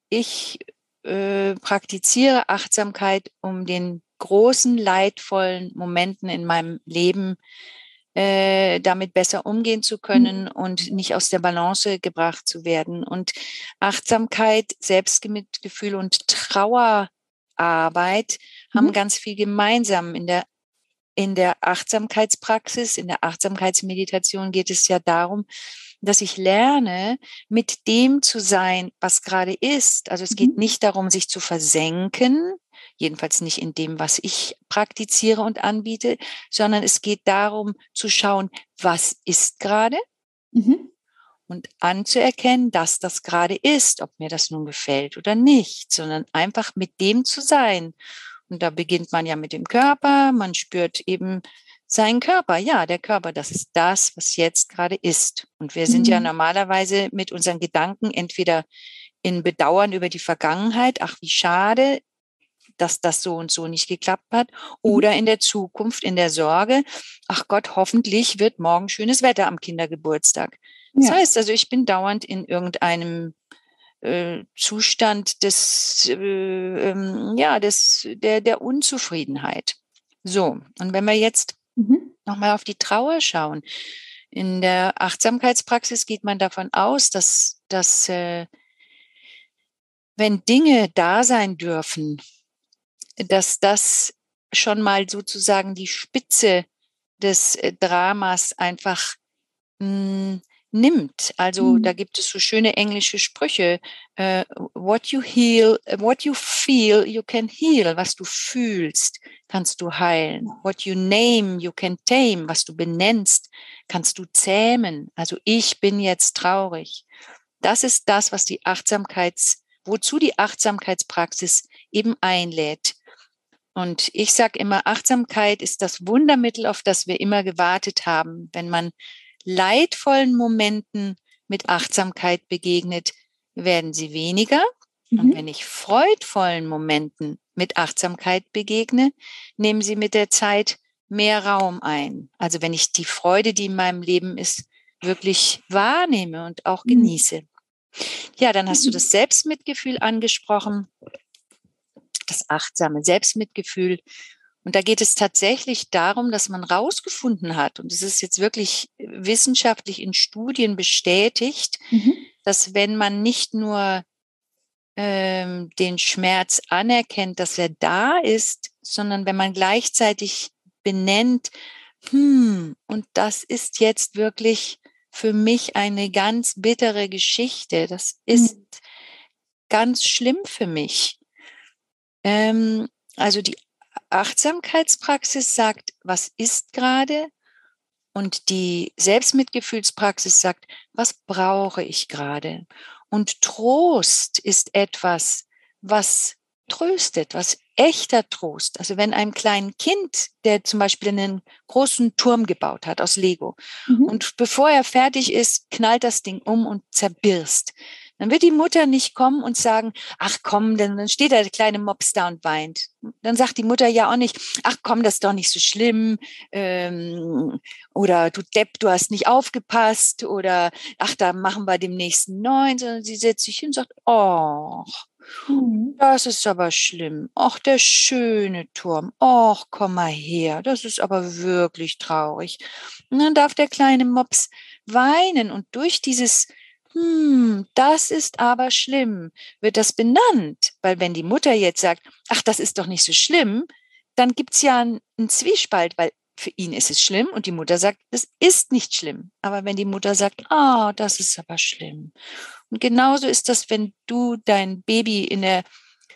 [SPEAKER 3] ich äh, praktiziere Achtsamkeit, um den großen, leidvollen Momenten in meinem Leben äh, damit besser umgehen zu können mhm. und nicht aus der Balance gebracht zu werden. Und Achtsamkeit, Selbstmitgefühl und Trauerarbeit mhm. haben ganz viel gemeinsam. In der, in der Achtsamkeitspraxis, in der Achtsamkeitsmeditation geht es ja darum, dass ich lerne, mit dem zu sein, was gerade ist. Also es geht mhm. nicht darum, sich zu versenken, jedenfalls nicht in dem, was ich praktiziere und anbiete, sondern es geht darum zu schauen, was ist gerade mhm. und anzuerkennen, dass das gerade ist, ob mir das nun gefällt oder nicht, sondern einfach mit dem zu sein. Und da beginnt man ja mit dem Körper, man spürt eben seinen Körper. Ja, der Körper, das ist das, was jetzt gerade ist. Und wir sind mhm. ja normalerweise mit unseren Gedanken entweder in Bedauern über die Vergangenheit, ach wie schade, dass das so und so nicht geklappt hat. Mhm. Oder in der Zukunft in der Sorge, ach Gott, hoffentlich wird morgen schönes Wetter am Kindergeburtstag. Das ja. heißt also, ich bin dauernd in irgendeinem äh, Zustand des, äh, ähm, ja, des, der, der Unzufriedenheit. So, und wenn wir jetzt mhm. nochmal auf die Trauer schauen, in der Achtsamkeitspraxis geht man davon aus, dass, dass äh, wenn Dinge da sein dürfen, dass das schon mal sozusagen die Spitze des äh, Dramas einfach mh, hm, nimmt. Also mhm. da gibt es so schöne englische Sprüche. Uh, what you heal, what you feel, you can heal. Was du fühlst, kannst du heilen. What you name, you can tame. Was du benennst, kannst du zähmen. Also ich bin jetzt traurig. Das ist das, was die Achtsamkeits, wozu die Achtsamkeitspraxis eben einlädt. Und ich sage immer, Achtsamkeit ist das Wundermittel, auf das wir immer gewartet haben. Wenn man leidvollen Momenten mit Achtsamkeit begegnet, werden sie weniger. Mhm. Und wenn ich freudvollen Momenten mit Achtsamkeit begegne, nehmen sie mit der Zeit mehr Raum ein. Also wenn ich die Freude, die in meinem Leben ist, wirklich wahrnehme und auch mhm. genieße. Ja, dann hast du mhm. das Selbstmitgefühl angesprochen das achtsame Selbstmitgefühl. Und da geht es tatsächlich darum, dass man rausgefunden hat, und es ist jetzt wirklich wissenschaftlich in Studien bestätigt, mhm. dass wenn man nicht nur ähm, den Schmerz anerkennt, dass er da ist, sondern wenn man gleichzeitig benennt, hm, und das ist jetzt wirklich für mich eine ganz bittere Geschichte, das ist mhm. ganz schlimm für mich. Ähm, also die Achtsamkeitspraxis sagt, was ist gerade? Und die Selbstmitgefühlspraxis sagt, was brauche ich gerade? Und Trost ist etwas, was tröstet, was echter Trost. Also wenn einem kleinen Kind, der zum Beispiel einen großen Turm gebaut hat aus Lego mhm. und bevor er fertig ist, knallt das Ding um und zerbirst, dann wird die Mutter nicht kommen und sagen, ach komm, denn dann steht der kleine Mops da und weint. Dann sagt die Mutter ja auch nicht, ach komm, das ist doch nicht so schlimm. Ähm, oder du Depp, du hast nicht aufgepasst. Oder ach, da machen wir dem nächsten neun. Sondern sie setzt sich hin und sagt, oh, das ist aber schlimm. Ach, der schöne Turm. Och, komm mal her. Das ist aber wirklich traurig. Und dann darf der kleine Mops weinen und durch dieses hm, das ist aber schlimm, wird das benannt. Weil wenn die Mutter jetzt sagt, ach, das ist doch nicht so schlimm, dann gibt es ja einen, einen Zwiespalt, weil für ihn ist es schlimm und die Mutter sagt, es ist nicht schlimm. Aber wenn die Mutter sagt, ah, oh, das ist aber schlimm. Und genauso ist das, wenn du dein Baby in der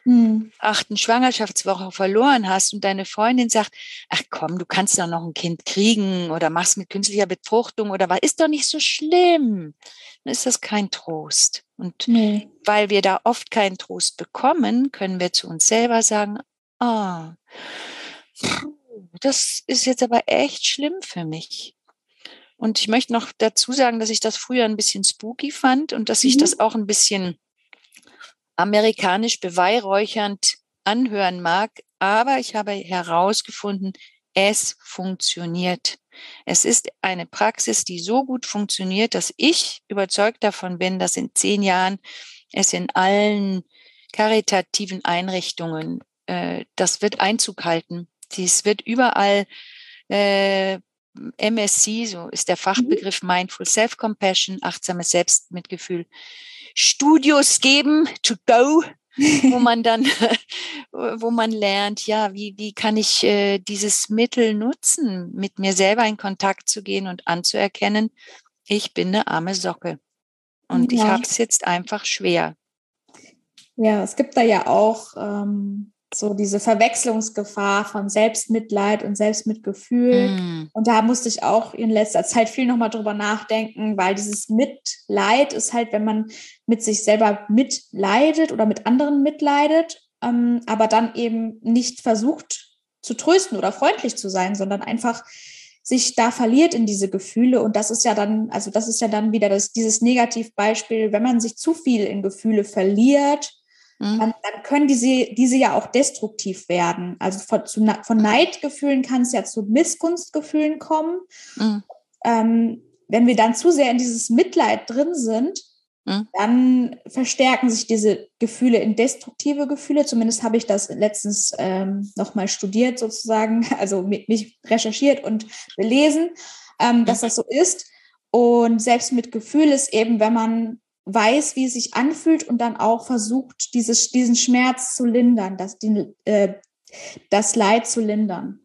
[SPEAKER 3] hm. achten Schwangerschaftswoche verloren hast und deine Freundin sagt, ach komm, du kannst doch noch ein Kind kriegen oder machst mit künstlicher Befruchtung oder was, ist doch nicht so schlimm, dann ist das kein Trost. Und nee. weil wir da oft keinen Trost bekommen, können wir zu uns selber sagen, ah, das ist jetzt aber echt schlimm für mich. Und ich möchte noch dazu sagen, dass ich das früher ein bisschen spooky fand und dass ich mhm. das auch ein bisschen amerikanisch beweihräuchernd anhören mag, aber ich habe herausgefunden, es funktioniert. Es ist eine Praxis, die so gut funktioniert, dass ich überzeugt davon bin, dass in zehn Jahren es in allen karitativen Einrichtungen, äh, das wird Einzug halten. Dies wird überall äh, MSC, so ist der mhm. Fachbegriff Mindful Self-Compassion, achtsames Selbstmitgefühl, Studios geben, to go, wo man dann, [laughs] wo man lernt, ja, wie, wie kann ich äh, dieses Mittel nutzen, mit mir selber in Kontakt zu gehen und anzuerkennen, ich bin eine arme Socke. Und ja. ich habe es jetzt einfach schwer.
[SPEAKER 2] Ja, es gibt da ja auch ähm, so diese Verwechslungsgefahr von Selbstmitleid und Selbstmitgefühl. Mm. Und da musste ich auch in letzter Zeit viel nochmal drüber nachdenken, weil dieses Mitleid ist halt, wenn man mit sich selber mitleidet oder mit anderen mitleidet, ähm, aber dann eben nicht versucht zu trösten oder freundlich zu sein, sondern einfach sich da verliert in diese Gefühle. Und das ist ja dann, also das ist ja dann wieder das, dieses Negativbeispiel, wenn man sich zu viel in Gefühle verliert, mhm. dann, dann, können diese, diese ja auch destruktiv werden. Also von, zu, von Neidgefühlen kann es ja zu Missgunstgefühlen kommen. Mhm. Ähm, wenn wir dann zu sehr in dieses Mitleid drin sind, mhm. dann verstärken sich diese Gefühle in destruktive Gefühle. Zumindest habe ich das letztens ähm, nochmal studiert sozusagen, [laughs] also mich recherchiert und belesen, ähm, dass mhm. das so ist. Und selbst mit Gefühl ist eben, wenn man weiß, wie es sich anfühlt und dann auch versucht, dieses, diesen Schmerz zu lindern, das, den, äh, das Leid zu lindern.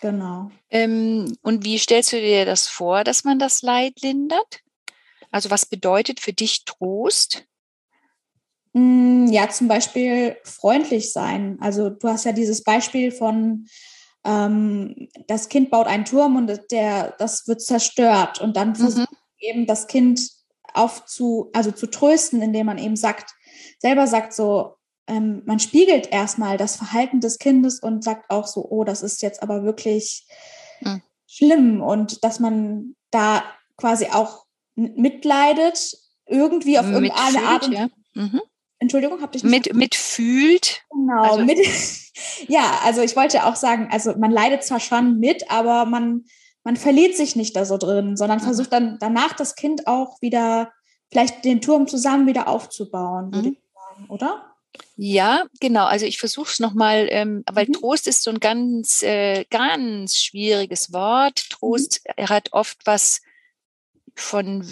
[SPEAKER 2] Genau.
[SPEAKER 3] Ähm, und wie stellst du dir das vor, dass man das Leid lindert? Also was bedeutet für dich Trost?
[SPEAKER 2] Mm, ja, zum Beispiel freundlich sein. Also du hast ja dieses Beispiel von, ähm, das Kind baut einen Turm und der, das wird zerstört und dann versucht mhm. eben das Kind aufzu, also zu trösten, indem man eben sagt, selber sagt so, ähm, man spiegelt erstmal das Verhalten des Kindes und sagt auch so, oh, das ist jetzt aber wirklich mhm. schlimm und dass man da quasi auch mitleidet, irgendwie auf irgendeine Mitfühlt, Art und ja. Mhm. Entschuldigung, habt ihr
[SPEAKER 3] mit mitfühlt?
[SPEAKER 2] Genau, also. mit, [laughs] ja, also ich wollte auch sagen, also man leidet zwar schon mit, aber man man verliert sich nicht da so drin, sondern mhm. versucht dann danach das Kind auch wieder, vielleicht den Turm zusammen wieder aufzubauen, würde mhm. ich sagen, oder?
[SPEAKER 3] Ja, genau. Also ich versuche es nochmal, ähm, weil mhm. Trost ist so ein ganz, äh, ganz schwieriges Wort. Trost mhm. hat oft was von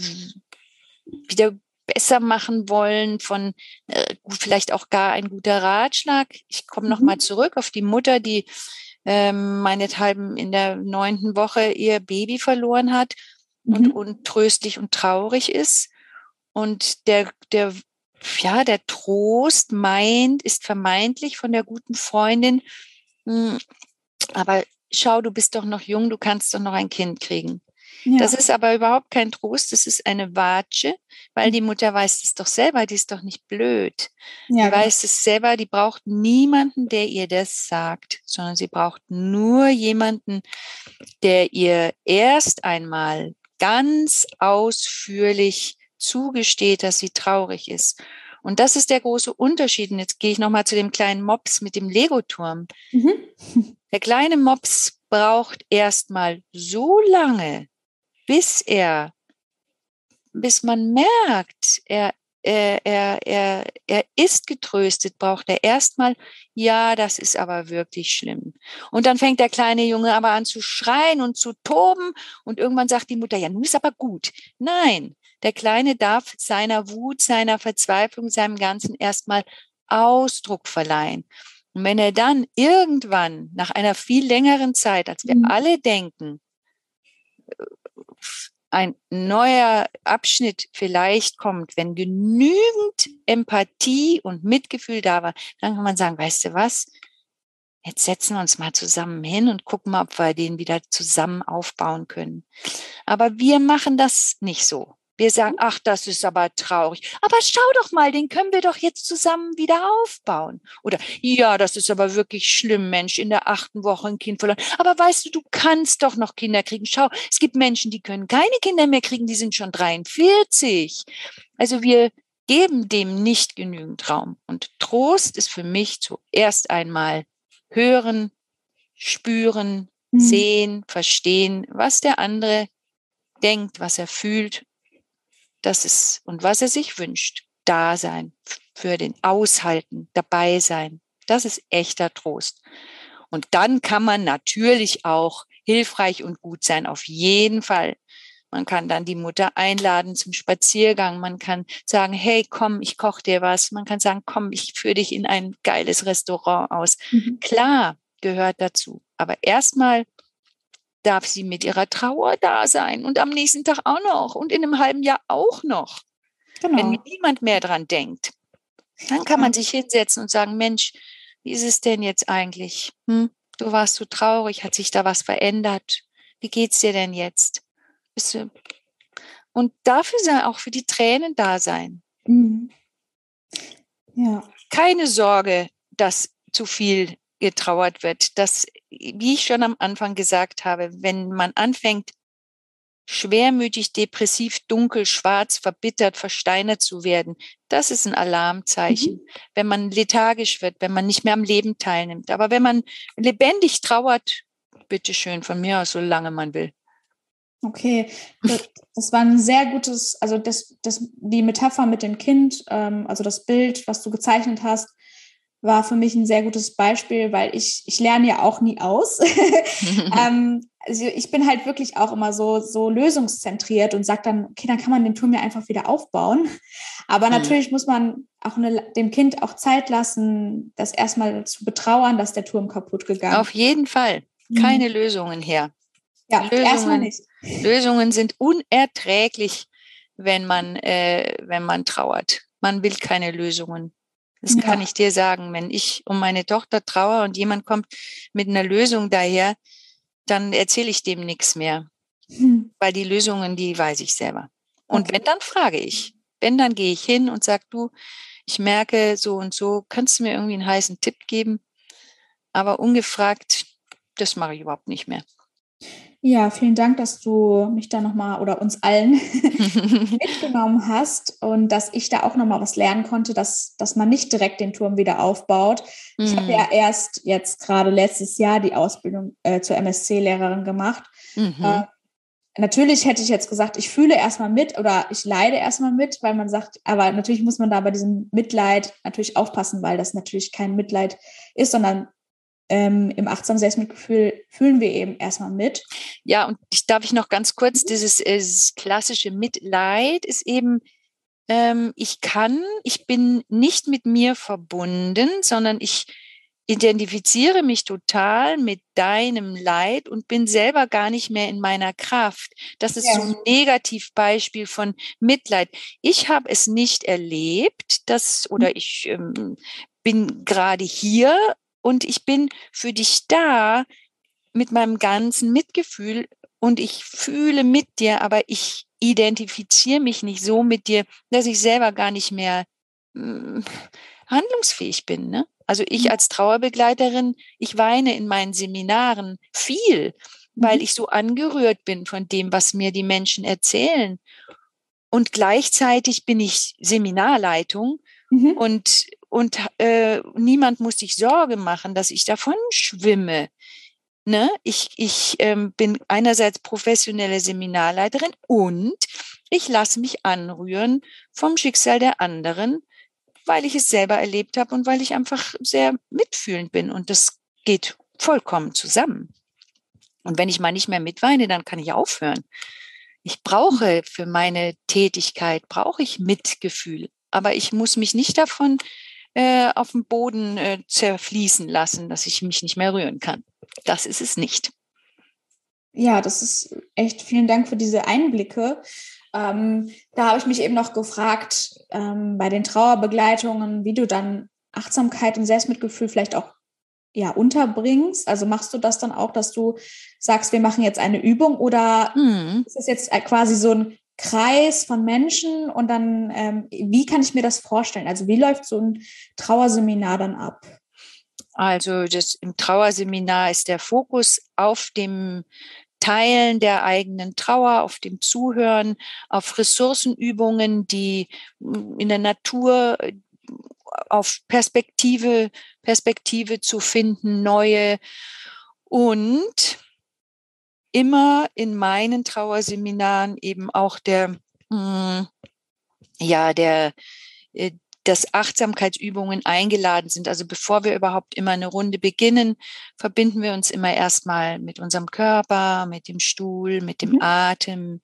[SPEAKER 3] wieder besser machen wollen, von äh, vielleicht auch gar ein guter Ratschlag. Ich komme mhm. nochmal zurück auf die Mutter, die ähm, meinethalben in der neunten Woche ihr Baby verloren hat mhm. und untröstlich und traurig ist. Und der, der, ja, der Trost meint, ist vermeintlich von der guten Freundin, mh, hm, aber schau, du bist doch noch jung, du kannst doch noch ein Kind kriegen. Ja. Das ist aber überhaupt kein Trost, das ist eine Watsche, weil hm. die Mutter weiß es doch selber, die ist doch nicht blöd. Ja, die genau. weiß es selber, die braucht niemanden, der ihr das sagt, sondern sie braucht nur jemanden, der ihr erst einmal ganz ausführlich zugesteht, dass sie traurig ist. Und das ist der große Unterschied. Und jetzt gehe ich nochmal zu dem kleinen Mops mit dem Lego-Turm. Mhm. Der kleine Mops braucht erstmal so lange, bis er, bis man merkt, er er, er, er, er ist getröstet, braucht er erstmal, ja, das ist aber wirklich schlimm. Und dann fängt der kleine Junge aber an zu schreien und zu toben und irgendwann sagt die Mutter, ja, nun ist aber gut. Nein, der Kleine darf seiner Wut, seiner Verzweiflung, seinem Ganzen erstmal Ausdruck verleihen. Und wenn er dann irgendwann nach einer viel längeren Zeit, als wir mhm. alle denken, ein neuer Abschnitt vielleicht kommt, wenn genügend Empathie und Mitgefühl da war, dann kann man sagen, weißt du was? Jetzt setzen wir uns mal zusammen hin und gucken mal, ob wir den wieder zusammen aufbauen können. Aber wir machen das nicht so. Wir sagen, ach, das ist aber traurig. Aber schau doch mal, den können wir doch jetzt zusammen wieder aufbauen. Oder, ja, das ist aber wirklich schlimm, Mensch, in der achten Woche ein Kind verloren. Aber weißt du, du kannst doch noch Kinder kriegen. Schau, es gibt Menschen, die können keine Kinder mehr kriegen, die sind schon 43. Also wir geben dem nicht genügend Raum. Und Trost ist für mich zuerst einmal hören, spüren, mhm. sehen, verstehen, was der andere denkt, was er fühlt das ist, und was er sich wünscht, da sein, für den Aushalten, dabei sein. Das ist echter Trost. Und dann kann man natürlich auch hilfreich und gut sein, auf jeden Fall. Man kann dann die Mutter einladen zum Spaziergang. Man kann sagen, hey, komm, ich koche dir was. Man kann sagen, komm, ich führe dich in ein geiles Restaurant aus. Mhm. Klar, gehört dazu. Aber erstmal darf sie mit ihrer Trauer da sein und am nächsten Tag auch noch und in einem halben Jahr auch noch. Genau. Wenn niemand mehr dran denkt, dann kann man sich hinsetzen und sagen, Mensch, wie ist es denn jetzt eigentlich? Hm? Du warst so traurig, hat sich da was verändert? Wie geht's dir denn jetzt? Und dafür sei auch für die Tränen da sein. Mhm. Ja. Keine Sorge, dass zu viel getrauert wird. Das, wie ich schon am Anfang gesagt habe, wenn man anfängt, schwermütig, depressiv, dunkel, schwarz, verbittert, versteinert zu werden, das ist ein Alarmzeichen. Mhm. Wenn man lethargisch wird, wenn man nicht mehr am Leben teilnimmt. Aber wenn man lebendig trauert, bitteschön, von mir aus, solange man will.
[SPEAKER 2] Okay, das war ein sehr gutes, also das, das, die Metapher mit dem Kind, ähm, also das Bild, was du gezeichnet hast, war für mich ein sehr gutes Beispiel, weil ich, ich lerne ja auch nie aus. [laughs] [laughs] ähm, also ich bin halt wirklich auch immer so, so lösungszentriert und sage dann, okay, dann kann man den Turm ja einfach wieder aufbauen. Aber mhm. natürlich muss man auch eine, dem Kind auch Zeit lassen, das erstmal zu betrauern, dass der Turm kaputt gegangen ist.
[SPEAKER 3] Auf jeden Fall. Keine mhm. Lösungen her.
[SPEAKER 2] Ja, Lösungen, erstmal nicht.
[SPEAKER 3] Lösungen sind unerträglich, wenn man, äh, wenn man trauert. Man will keine Lösungen. Das ja. kann ich dir sagen. Wenn ich um meine Tochter traue und jemand kommt mit einer Lösung daher, dann erzähle ich dem nichts mehr. Hm. Weil die Lösungen, die weiß ich selber. Und okay. wenn, dann frage ich. Wenn, dann gehe ich hin und sage, du, ich merke so und so, kannst du mir irgendwie einen heißen Tipp geben? Aber ungefragt, das mache ich überhaupt nicht mehr.
[SPEAKER 2] Ja, vielen Dank, dass du mich da nochmal oder uns allen [laughs] mitgenommen hast und dass ich da auch nochmal was lernen konnte, dass, dass man nicht direkt den Turm wieder aufbaut. Mhm. Ich habe ja erst jetzt gerade letztes Jahr die Ausbildung äh, zur MSC-Lehrerin gemacht. Mhm. Äh, natürlich hätte ich jetzt gesagt, ich fühle erstmal mit oder ich leide erstmal mit, weil man sagt, aber natürlich muss man da bei diesem Mitleid natürlich aufpassen, weil das natürlich kein Mitleid ist, sondern ähm, im achtsamen Selbstmitgefühl fühlen wir eben erstmal mit.
[SPEAKER 3] Ja, und ich darf ich noch ganz kurz, dieses, äh, dieses klassische Mitleid ist eben, ähm, ich kann, ich bin nicht mit mir verbunden, sondern ich identifiziere mich total mit deinem Leid und bin selber gar nicht mehr in meiner Kraft. Das ist ja. so ein Negativbeispiel von Mitleid. Ich habe es nicht erlebt, dass oder mhm. ich ähm, bin gerade hier und ich bin für dich da mit meinem ganzen Mitgefühl und ich fühle mit dir, aber ich identifiziere mich nicht so mit dir, dass ich selber gar nicht mehr hm, handlungsfähig bin. Ne? Also ich mhm. als Trauerbegleiterin, ich weine in meinen Seminaren viel, weil mhm. ich so angerührt bin von dem, was mir die Menschen erzählen. Und gleichzeitig bin ich Seminarleitung mhm. und und äh, niemand muss sich Sorge machen, dass ich davon schwimme. Ne? Ich, ich ähm, bin einerseits professionelle Seminarleiterin und ich lasse mich anrühren vom Schicksal der anderen, weil ich es selber erlebt habe und weil ich einfach sehr mitfühlend bin. Und das geht vollkommen zusammen. Und wenn ich mal nicht mehr mitweine, dann kann ich aufhören. Ich brauche für meine Tätigkeit, brauche ich Mitgefühl. Aber ich muss mich nicht davon äh, auf dem Boden äh, zerfließen lassen, dass ich mich nicht mehr rühren kann. Das ist es nicht.
[SPEAKER 2] Ja, das ist echt vielen Dank für diese Einblicke. Ähm, da habe ich mich eben noch gefragt, ähm, bei den Trauerbegleitungen, wie du dann Achtsamkeit und Selbstmitgefühl vielleicht auch ja, unterbringst. Also machst du das dann auch, dass du sagst, wir machen jetzt eine Übung oder mhm. ist es jetzt quasi so ein Kreis von Menschen und dann, ähm, wie kann ich mir das vorstellen? Also wie läuft so ein Trauerseminar dann ab?
[SPEAKER 3] Also das, im Trauerseminar ist der Fokus auf dem Teilen der eigenen Trauer, auf dem Zuhören, auf Ressourcenübungen, die in der Natur auf Perspektive, Perspektive zu finden, neue und immer in meinen Trauerseminaren eben auch der, hm, ja, der, äh, dass Achtsamkeitsübungen eingeladen sind. Also bevor wir überhaupt immer eine Runde beginnen, verbinden wir uns immer erstmal mit unserem Körper, mit dem Stuhl, mit dem mhm. Atem.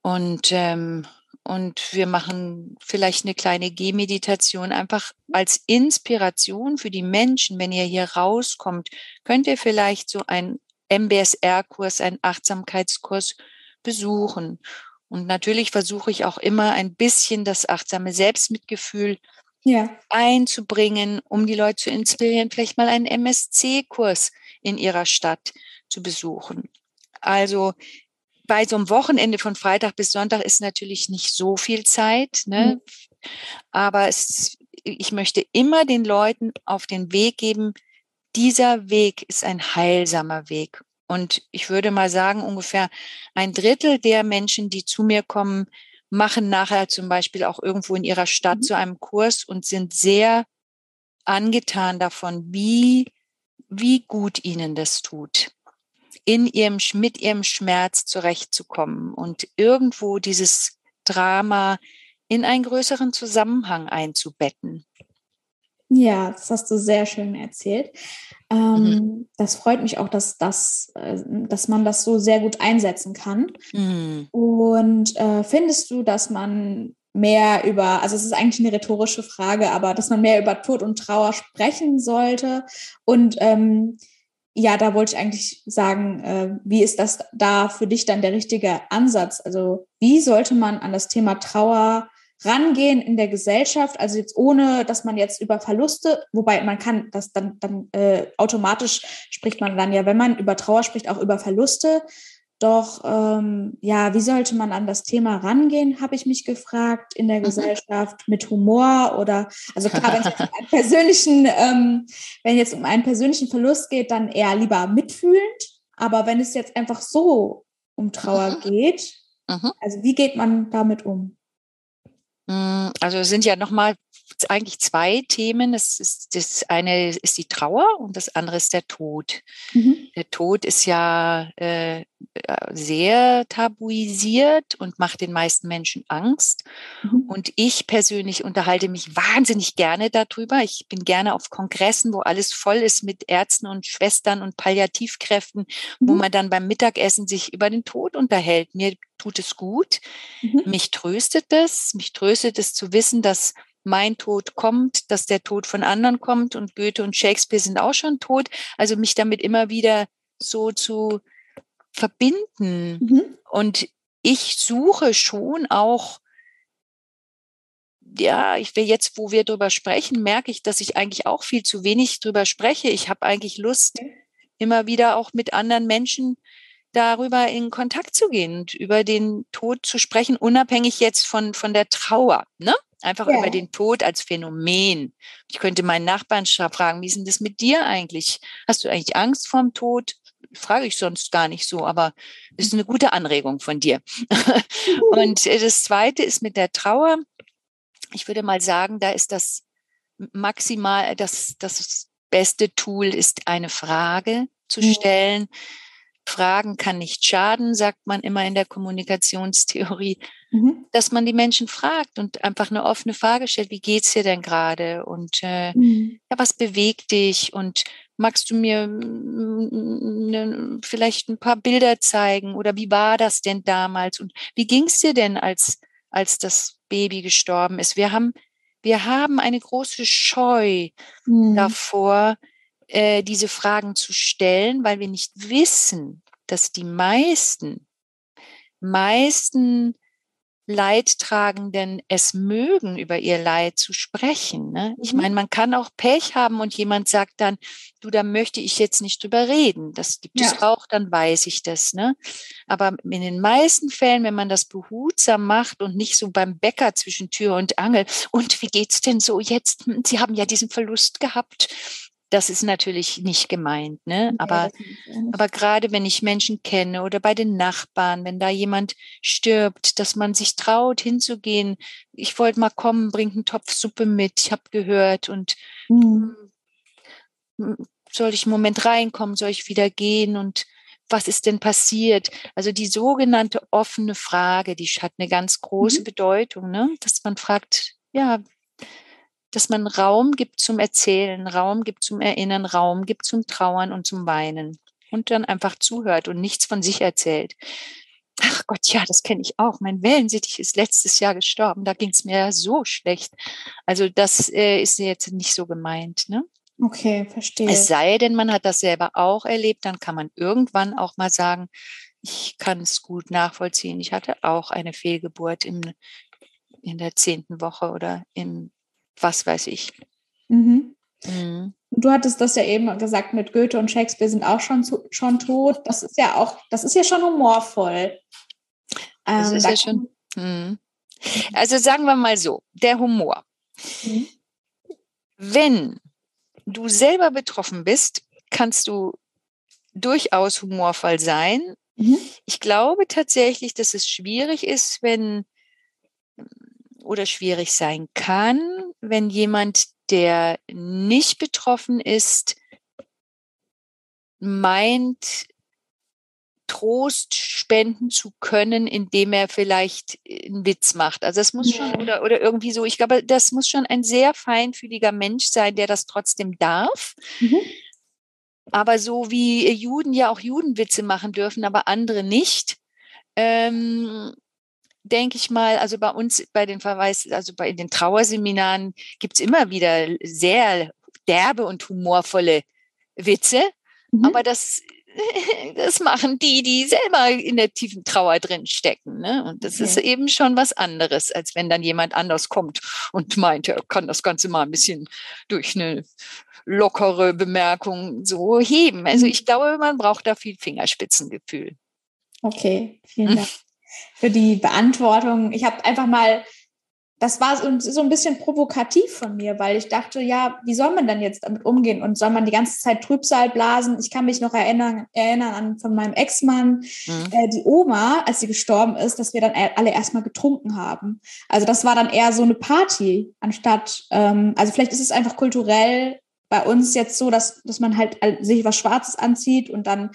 [SPEAKER 3] Und, ähm, und wir machen vielleicht eine kleine Gehmeditation einfach als Inspiration für die Menschen. Wenn ihr hier rauskommt, könnt ihr vielleicht so ein MBSR-Kurs, einen Achtsamkeitskurs besuchen. Und natürlich versuche ich auch immer ein bisschen das achtsame Selbstmitgefühl ja. einzubringen, um die Leute zu inspirieren, vielleicht mal einen MSC-Kurs in ihrer Stadt zu besuchen. Also bei so einem Wochenende von Freitag bis Sonntag ist natürlich nicht so viel Zeit, ne? Mhm. aber es, ich möchte immer den Leuten auf den Weg geben, dieser Weg ist ein heilsamer Weg. Und ich würde mal sagen, ungefähr ein Drittel der Menschen, die zu mir kommen, machen nachher zum Beispiel auch irgendwo in ihrer Stadt mhm. zu einem Kurs und sind sehr angetan davon, wie, wie gut ihnen das tut, in ihrem, mit ihrem Schmerz zurechtzukommen und irgendwo dieses Drama in einen größeren Zusammenhang einzubetten.
[SPEAKER 2] Ja, das hast du sehr schön erzählt. Ähm, mhm. Das freut mich auch, dass, das, äh, dass man das so sehr gut einsetzen kann. Mhm. Und äh, findest du, dass man mehr über, also es ist eigentlich eine rhetorische Frage, aber dass man mehr über Tod und Trauer sprechen sollte? Und ähm, ja, da wollte ich eigentlich sagen, äh, wie ist das da für dich dann der richtige Ansatz? Also wie sollte man an das Thema Trauer rangehen in der Gesellschaft, also jetzt ohne, dass man jetzt über Verluste, wobei man kann das dann, dann äh, automatisch spricht man dann ja, wenn man über Trauer spricht, auch über Verluste. Doch ähm, ja, wie sollte man an das Thema rangehen, habe ich mich gefragt in der mhm. Gesellschaft mit Humor oder also klar, wenn es jetzt um einen [laughs] persönlichen, ähm, wenn jetzt um einen persönlichen Verlust geht, dann eher lieber mitfühlend. Aber wenn es jetzt einfach so um Trauer mhm. geht, mhm. also wie geht man damit um?
[SPEAKER 3] Hm, also es sind ja nochmal eigentlich zwei Themen. Das, ist, das eine ist die Trauer und das andere ist der Tod. Mhm. Der Tod ist ja äh, sehr tabuisiert und macht den meisten Menschen Angst. Mhm. Und ich persönlich unterhalte mich wahnsinnig gerne darüber. Ich bin gerne auf Kongressen, wo alles voll ist mit Ärzten und Schwestern und Palliativkräften, mhm. wo man dann beim Mittagessen sich über den Tod unterhält. Mir tut es gut. Mhm. Mich tröstet es. Mich tröstet es zu wissen, dass mein Tod kommt, dass der Tod von anderen kommt und Goethe und Shakespeare sind auch schon tot. Also mich damit immer wieder so zu verbinden. Mhm. Und ich suche schon auch, ja, ich will jetzt, wo wir drüber sprechen, merke ich, dass ich eigentlich auch viel zu wenig drüber spreche. Ich habe eigentlich Lust, immer wieder auch mit anderen Menschen darüber in Kontakt zu gehen und über den Tod zu sprechen, unabhängig jetzt von, von der Trauer. Ne? Einfach ja. über den Tod als Phänomen. Ich könnte meinen Nachbarn fragen, wie ist denn das mit dir eigentlich? Hast du eigentlich Angst vorm Tod? frage ich sonst gar nicht so, aber das ist eine gute Anregung von dir. [laughs] Und äh, das Zweite ist mit der Trauer. Ich würde mal sagen, da ist das maximal, das, das beste Tool ist eine Frage zu mhm. Fragen kann nicht schaden, sagt man immer in der Kommunikationstheorie, mhm. dass man die Menschen fragt und einfach eine offene Frage stellt, wie geht's dir denn gerade? Und äh, mhm. ja, was bewegt dich? Und magst du mir ne, vielleicht ein paar Bilder zeigen? Oder wie war das denn damals? Und wie ging's dir denn, als, als das Baby gestorben ist? Wir haben, wir haben eine große Scheu mhm. davor, äh, diese Fragen zu stellen, weil wir nicht wissen, dass die meisten, meisten Leidtragenden es mögen, über ihr Leid zu sprechen. Ne? Ich mhm. meine, man kann auch Pech haben und jemand sagt dann, du, da möchte ich jetzt nicht drüber reden. Das gibt ja. es auch, dann weiß ich das. Ne? Aber in den meisten Fällen, wenn man das behutsam macht und nicht so beim Bäcker zwischen Tür und Angel, und wie geht's denn so jetzt? Hm, Sie haben ja diesen Verlust gehabt. Das ist natürlich nicht gemeint, ne? Nee, aber, aber gerade wenn ich Menschen kenne oder bei den Nachbarn, wenn da jemand stirbt, dass man sich traut, hinzugehen. Ich wollte mal kommen, bringt einen Topf Suppe mit, ich habe gehört und mhm. soll ich einen Moment reinkommen, soll ich wieder gehen und was ist denn passiert? Also die sogenannte offene Frage, die hat eine ganz große mhm. Bedeutung, ne? dass man fragt, ja, dass man Raum gibt zum Erzählen, Raum gibt zum Erinnern, Raum gibt zum Trauern und zum Weinen und dann einfach zuhört und nichts von sich erzählt. Ach Gott, ja, das kenne ich auch. Mein Wellensittich ist letztes Jahr gestorben. Da ging es mir ja so schlecht. Also das äh, ist jetzt nicht so gemeint. Ne?
[SPEAKER 2] Okay, verstehe.
[SPEAKER 3] Es sei denn, man hat das selber auch erlebt, dann kann man irgendwann auch mal sagen, ich kann es gut nachvollziehen. Ich hatte auch eine Fehlgeburt im, in der zehnten Woche oder im was weiß ich.
[SPEAKER 2] Mhm. Mhm. Du hattest das ja eben gesagt mit Goethe und Shakespeare sind auch schon, zu, schon tot. Das ist ja auch, das ist ja schon humorvoll.
[SPEAKER 3] Das ähm, ist ja schon. Mh. Also sagen wir mal so, der Humor. Mhm. Wenn du selber betroffen bist, kannst du durchaus humorvoll sein. Mhm. Ich glaube tatsächlich, dass es schwierig ist, wenn oder schwierig sein kann, wenn jemand, der nicht betroffen ist, meint, Trost spenden zu können, indem er vielleicht einen Witz macht. Also das muss schon oder, oder irgendwie so, ich glaube, das muss schon ein sehr feinfühliger Mensch sein, der das trotzdem darf. Mhm. Aber so wie Juden ja auch Judenwitze machen dürfen, aber andere nicht, ähm, denke ich mal, also bei uns bei den Verweis, also bei den Trauerseminaren gibt's immer wieder sehr derbe und humorvolle Witze, mhm. aber das [laughs] das machen die, die selber in der tiefen Trauer drin stecken. Ne? Und das okay. ist eben schon was anderes, als wenn dann jemand anders kommt und meint, er kann das Ganze mal ein bisschen durch eine lockere Bemerkung so heben. Also mhm. ich glaube, man braucht da viel Fingerspitzengefühl.
[SPEAKER 2] Okay, vielen Dank für die Beantwortung. Ich habe einfach mal, das war so, so ein bisschen provokativ von mir, weil ich dachte, ja, wie soll man denn jetzt damit umgehen? Und soll man die ganze Zeit Trübsal blasen? Ich kann mich noch erinnern, erinnern an von meinem Ex-Mann, mhm. äh, die Oma, als sie gestorben ist, dass wir dann alle erstmal getrunken haben. Also das war dann eher so eine Party, anstatt, ähm, also vielleicht ist es einfach kulturell bei uns jetzt so, dass, dass man halt sich was Schwarzes anzieht und dann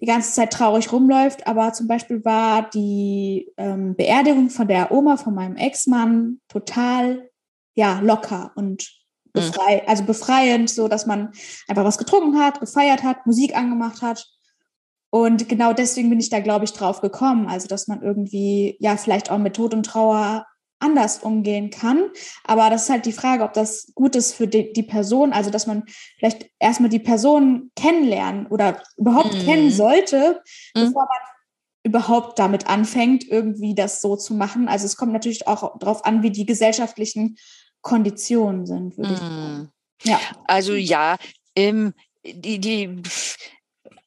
[SPEAKER 2] die ganze Zeit traurig rumläuft. Aber zum Beispiel war die ähm, Beerdigung von der Oma von meinem Ex-Mann total ja locker und befrei mhm. also befreiend, so dass man einfach was getrunken hat, gefeiert hat, Musik angemacht hat. Und genau deswegen bin ich da, glaube ich, drauf gekommen. Also, dass man irgendwie, ja, vielleicht auch mit Tod und Trauer anders umgehen kann. Aber das ist halt die Frage, ob das gut ist für die, die Person, also dass man vielleicht erstmal die Person kennenlernen oder überhaupt mhm. kennen sollte, mhm. bevor man überhaupt damit anfängt, irgendwie das so zu machen. Also es kommt natürlich auch darauf an, wie die gesellschaftlichen Konditionen sind, würde mhm. ich sagen.
[SPEAKER 3] Ja. Also ja, ähm, die, die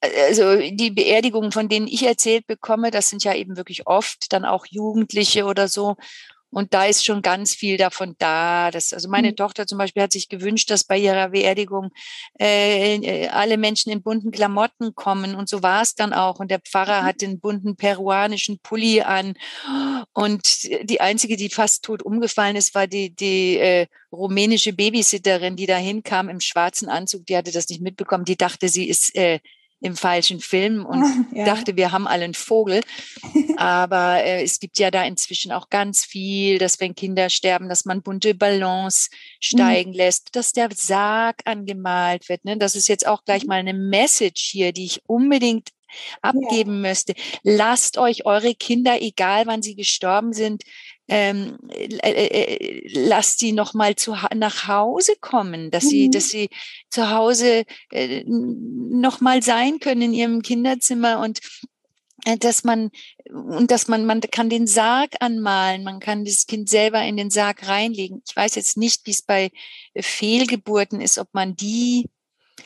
[SPEAKER 3] also die Beerdigungen, von denen ich erzählt bekomme, das sind ja eben wirklich oft dann auch Jugendliche oder so. Und da ist schon ganz viel davon da. Dass, also meine mhm. Tochter zum Beispiel hat sich gewünscht, dass bei ihrer Beerdigung äh, äh, alle Menschen in bunten Klamotten kommen. Und so war es dann auch. Und der Pfarrer mhm. hat den bunten peruanischen Pulli an. Und die einzige, die fast tot umgefallen ist, war die, die äh, rumänische Babysitterin, die da hinkam im schwarzen Anzug. Die hatte das nicht mitbekommen. Die dachte, sie ist äh, im falschen Film und [laughs] ja. dachte, wir haben alle einen Vogel. [laughs] Aber äh, es gibt ja da inzwischen auch ganz viel, dass wenn Kinder sterben, dass man bunte Ballons steigen mhm. lässt, dass der Sarg angemalt wird. Ne? Das ist jetzt auch gleich mhm. mal eine Message hier, die ich unbedingt abgeben ja. müsste. Lasst euch eure Kinder, egal wann sie gestorben sind, ähm, äh, äh, lasst sie noch mal zu, nach Hause kommen, dass mhm. sie, dass sie zu Hause äh, noch mal sein können in ihrem Kinderzimmer und äh, dass man und dass man man kann den Sarg anmalen, man kann das Kind selber in den Sarg reinlegen. Ich weiß jetzt nicht, wie es bei Fehlgeburten ist, ob man die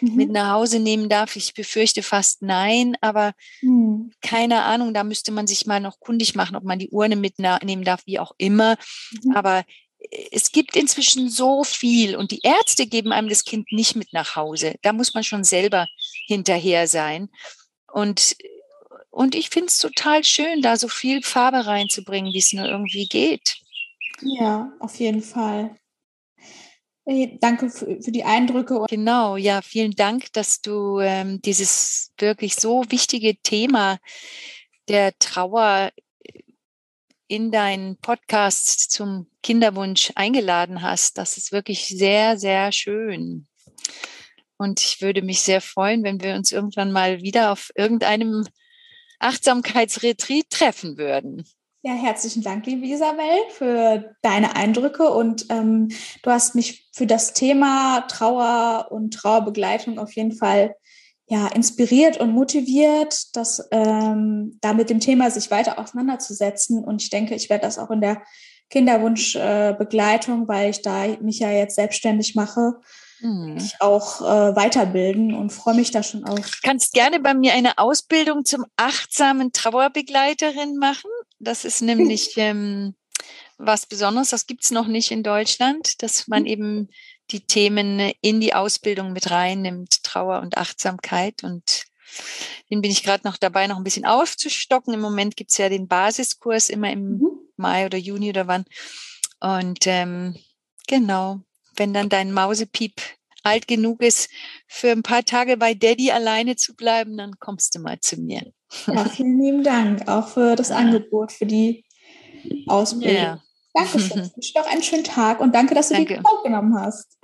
[SPEAKER 3] mhm. mit nach Hause nehmen darf. Ich befürchte fast nein, aber mhm. keine Ahnung, da müsste man sich mal noch kundig machen, ob man die Urne mitnehmen darf, wie auch immer. Mhm. Aber äh, es gibt inzwischen so viel und die Ärzte geben einem das Kind nicht mit nach Hause. Da muss man schon selber hinterher sein. Und, und ich finde es total schön, da so viel Farbe reinzubringen, wie es nur irgendwie geht.
[SPEAKER 2] Ja, auf jeden Fall. Danke für, für, die Eindrücke.
[SPEAKER 3] Genau, ja, vielen Dank, dass du ähm, dieses wirklich so wichtige Thema der Trauer in deinen Podcast zum Kinderwunsch eingeladen hast. Das ist wirklich sehr, sehr schön. Und ich würde mich sehr freuen, wenn wir uns irgendwann mal wieder auf irgendeinem Achtsamkeitsretreat treffen würden.
[SPEAKER 2] Ja, herzlichen Dank, liebe Isabel, für deine Eindrücke und ähm, du hast mich für das Thema Trauer und Trauerbegleitung auf jeden Fall ja inspiriert und motiviert, das ähm, da mit dem Thema sich weiter auseinanderzusetzen. Und ich denke, ich werde das auch in der Kinderwunschbegleitung, äh, weil ich da mich ja jetzt selbstständig mache, mhm. auch äh, weiterbilden und freue mich da schon auf.
[SPEAKER 3] Du kannst gerne bei mir eine Ausbildung zum achtsamen Trauerbegleiterin machen. Das ist [laughs] nämlich ähm, was Besonderes. Das gibt es noch nicht in Deutschland, dass man eben die Themen in die Ausbildung mit reinnimmt, Trauer und Achtsamkeit. Und den bin ich gerade noch dabei, noch ein bisschen aufzustocken. Im Moment gibt es ja den Basiskurs immer im mhm. Mai oder Juni oder wann. Und ähm, genau, wenn dann dein Mausepiep alt genug ist, für ein paar Tage bei Daddy alleine zu bleiben, dann kommst du mal zu mir.
[SPEAKER 2] Ja, [laughs] vielen lieben Dank auch für das Angebot, für die Ausbildung. Ja. Dankeschön. [laughs] Ich wünsche dir auch einen schönen Tag und danke, dass du danke. dir Zeit genommen hast.